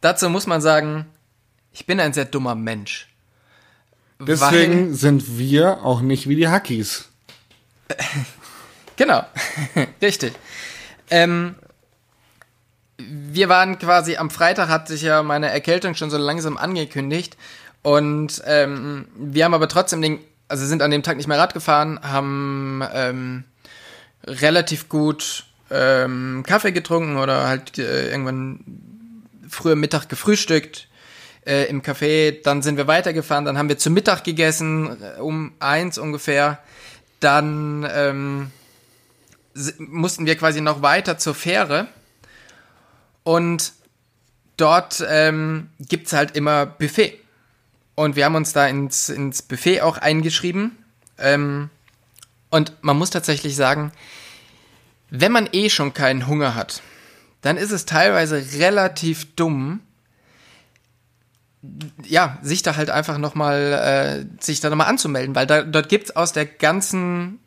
dazu muss man sagen, ich bin ein sehr dummer Mensch. Deswegen sind wir auch nicht wie die Hackies. Genau, richtig. Ähm, wir waren quasi am Freitag hat sich ja meine Erkältung schon so langsam angekündigt und ähm, wir haben aber trotzdem den, also sind an dem Tag nicht mehr Rad gefahren, haben ähm, relativ gut ähm, Kaffee getrunken oder halt äh, irgendwann früher Mittag gefrühstückt äh, im Café, dann sind wir weitergefahren, dann haben wir zu Mittag gegessen, äh, um eins ungefähr, dann ähm, mussten wir quasi noch weiter zur Fähre. Und dort ähm, gibt's halt immer Buffet. Und wir haben uns da ins, ins Buffet auch eingeschrieben. Ähm, und man muss tatsächlich sagen, wenn man eh schon keinen Hunger hat, dann ist es teilweise relativ dumm, ja, sich da halt einfach nochmal, äh, sich da nochmal anzumelden, weil da, dort gibt's aus der ganzen,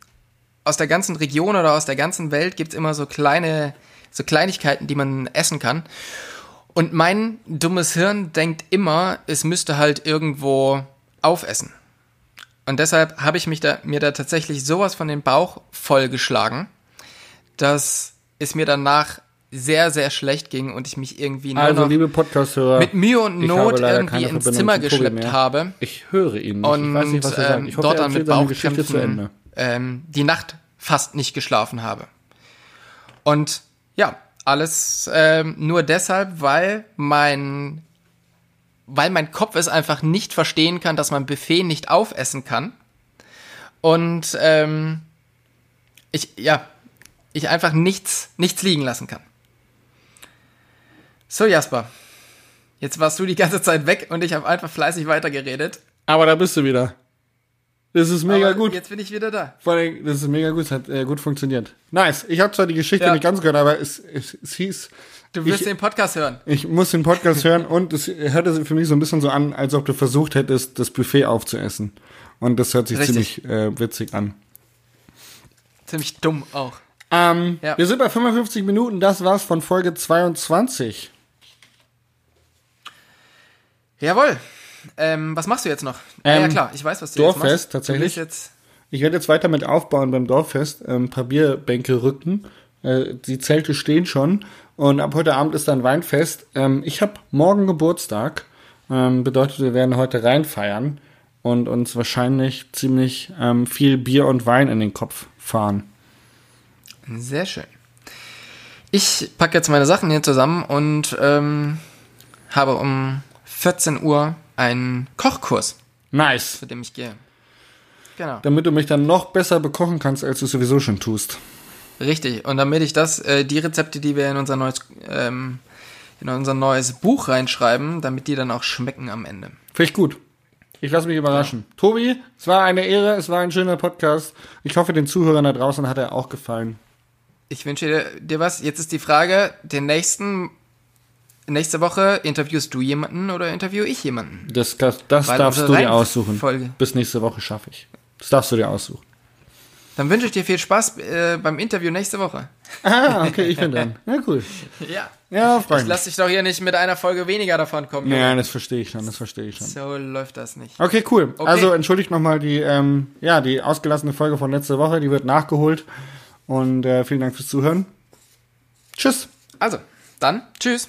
aus der ganzen Region oder aus der ganzen Welt gibt's immer so kleine, so Kleinigkeiten, die man essen kann. Und mein dummes Hirn denkt immer, es müsste halt irgendwo aufessen. Und deshalb habe ich mich da, mir da tatsächlich sowas von den Bauch vollgeschlagen, dass es mir danach sehr, sehr schlecht ging und ich mich irgendwie nur Also, liebe Podcast-Hörer. mit Mühe und Not irgendwie ins Verbindung Zimmer geschleppt habe Ich höre ihn nicht. und ich weiß nicht, was er sagt. ähm, hoffe, dort dann mit Bauchkrämpfen Ende. ähm, die Nacht fast nicht geschlafen habe. Und ja, alles ähm, nur deshalb, weil mein weil mein Kopf es einfach nicht verstehen kann, dass man Buffet nicht aufessen kann. Und ähm, ich, ja, ich einfach nichts, nichts liegen lassen kann. So, Jasper. Jetzt warst du die ganze Zeit weg und ich habe einfach fleißig weitergeredet. Aber da bist du wieder. Das ist mega Aber gut. Jetzt bin ich wieder da. Vor allem, das ist mega gut, es hat äh, gut funktioniert. Nice. Ich habe zwar die Geschichte Ja. nicht ganz gehört, aber es, es, es hieß, Du wirst den Podcast hören. ich muss den Podcast hören und es hörte sich für mich so ein bisschen so an, als ob du versucht hättest, das Buffet aufzuessen. Und das hört sich Richtig. ziemlich äh, witzig an. Ziemlich dumm auch. Ähm, Ja. Wir sind bei 55 Minuten, das war's von Folge 22. Jawohl. Ähm, was machst du jetzt noch? Ah, Ähm, ja klar, ich weiß, was du Dorffest, jetzt machst. tatsächlich. Jetzt Ich werde jetzt weiter mit aufbauen beim Dorffest, ähm, ein paar Bierbänke rücken. Äh, die Zelte stehen schon und ab heute Abend ist dann Weinfest. Ähm, ich habe morgen Geburtstag, ähm, bedeutet, wir werden heute reinfeiern und uns wahrscheinlich ziemlich ähm, viel Bier und Wein in den Kopf fahren. Sehr schön. Ich packe jetzt meine Sachen hier zusammen und ähm, habe um 14 Uhr einen Kochkurs, Nice. zu dem ich gehe. Genau. Damit du mich dann noch besser bekochen kannst, als du sowieso schon tust. Richtig. Und damit ich das, äh, die Rezepte, die wir in unser neues, ähm, in unser neues Buch reinschreiben, damit die dann auch schmecken am Ende. Finde ich gut. Ich lasse mich überraschen. Tobi, es war eine Ehre, es war ein schöner Podcast. Ich hoffe, den Zuhörern da draußen hat er auch gefallen. Ich wünsche dir, dir was. Jetzt ist die Frage, den nächsten, nächste Woche interviewst du jemanden oder interview ich jemanden? Das, das, das darfst du dir aussuchen. Reihenfolge- Bis nächste Woche schaffe ich. Das darfst du dir aussuchen. Dann wünsche ich dir viel Spaß äh, beim Interview nächste Woche. Ah, okay, ich bin dran. Ja, cool. Ja. Ja, Ich Freunde. lass dich doch hier nicht mit einer Folge weniger davon kommen. Junge. Ja, das verstehe ich schon, das verstehe ich schon. So läuft das nicht. Okay, cool. Okay. Also entschuldigt nochmal die, ähm, ja, die ausgelassene Folge von letzter Woche, die wird nachgeholt. Und äh, vielen Dank fürs Zuhören. Tschüss. Also, dann, tschüss.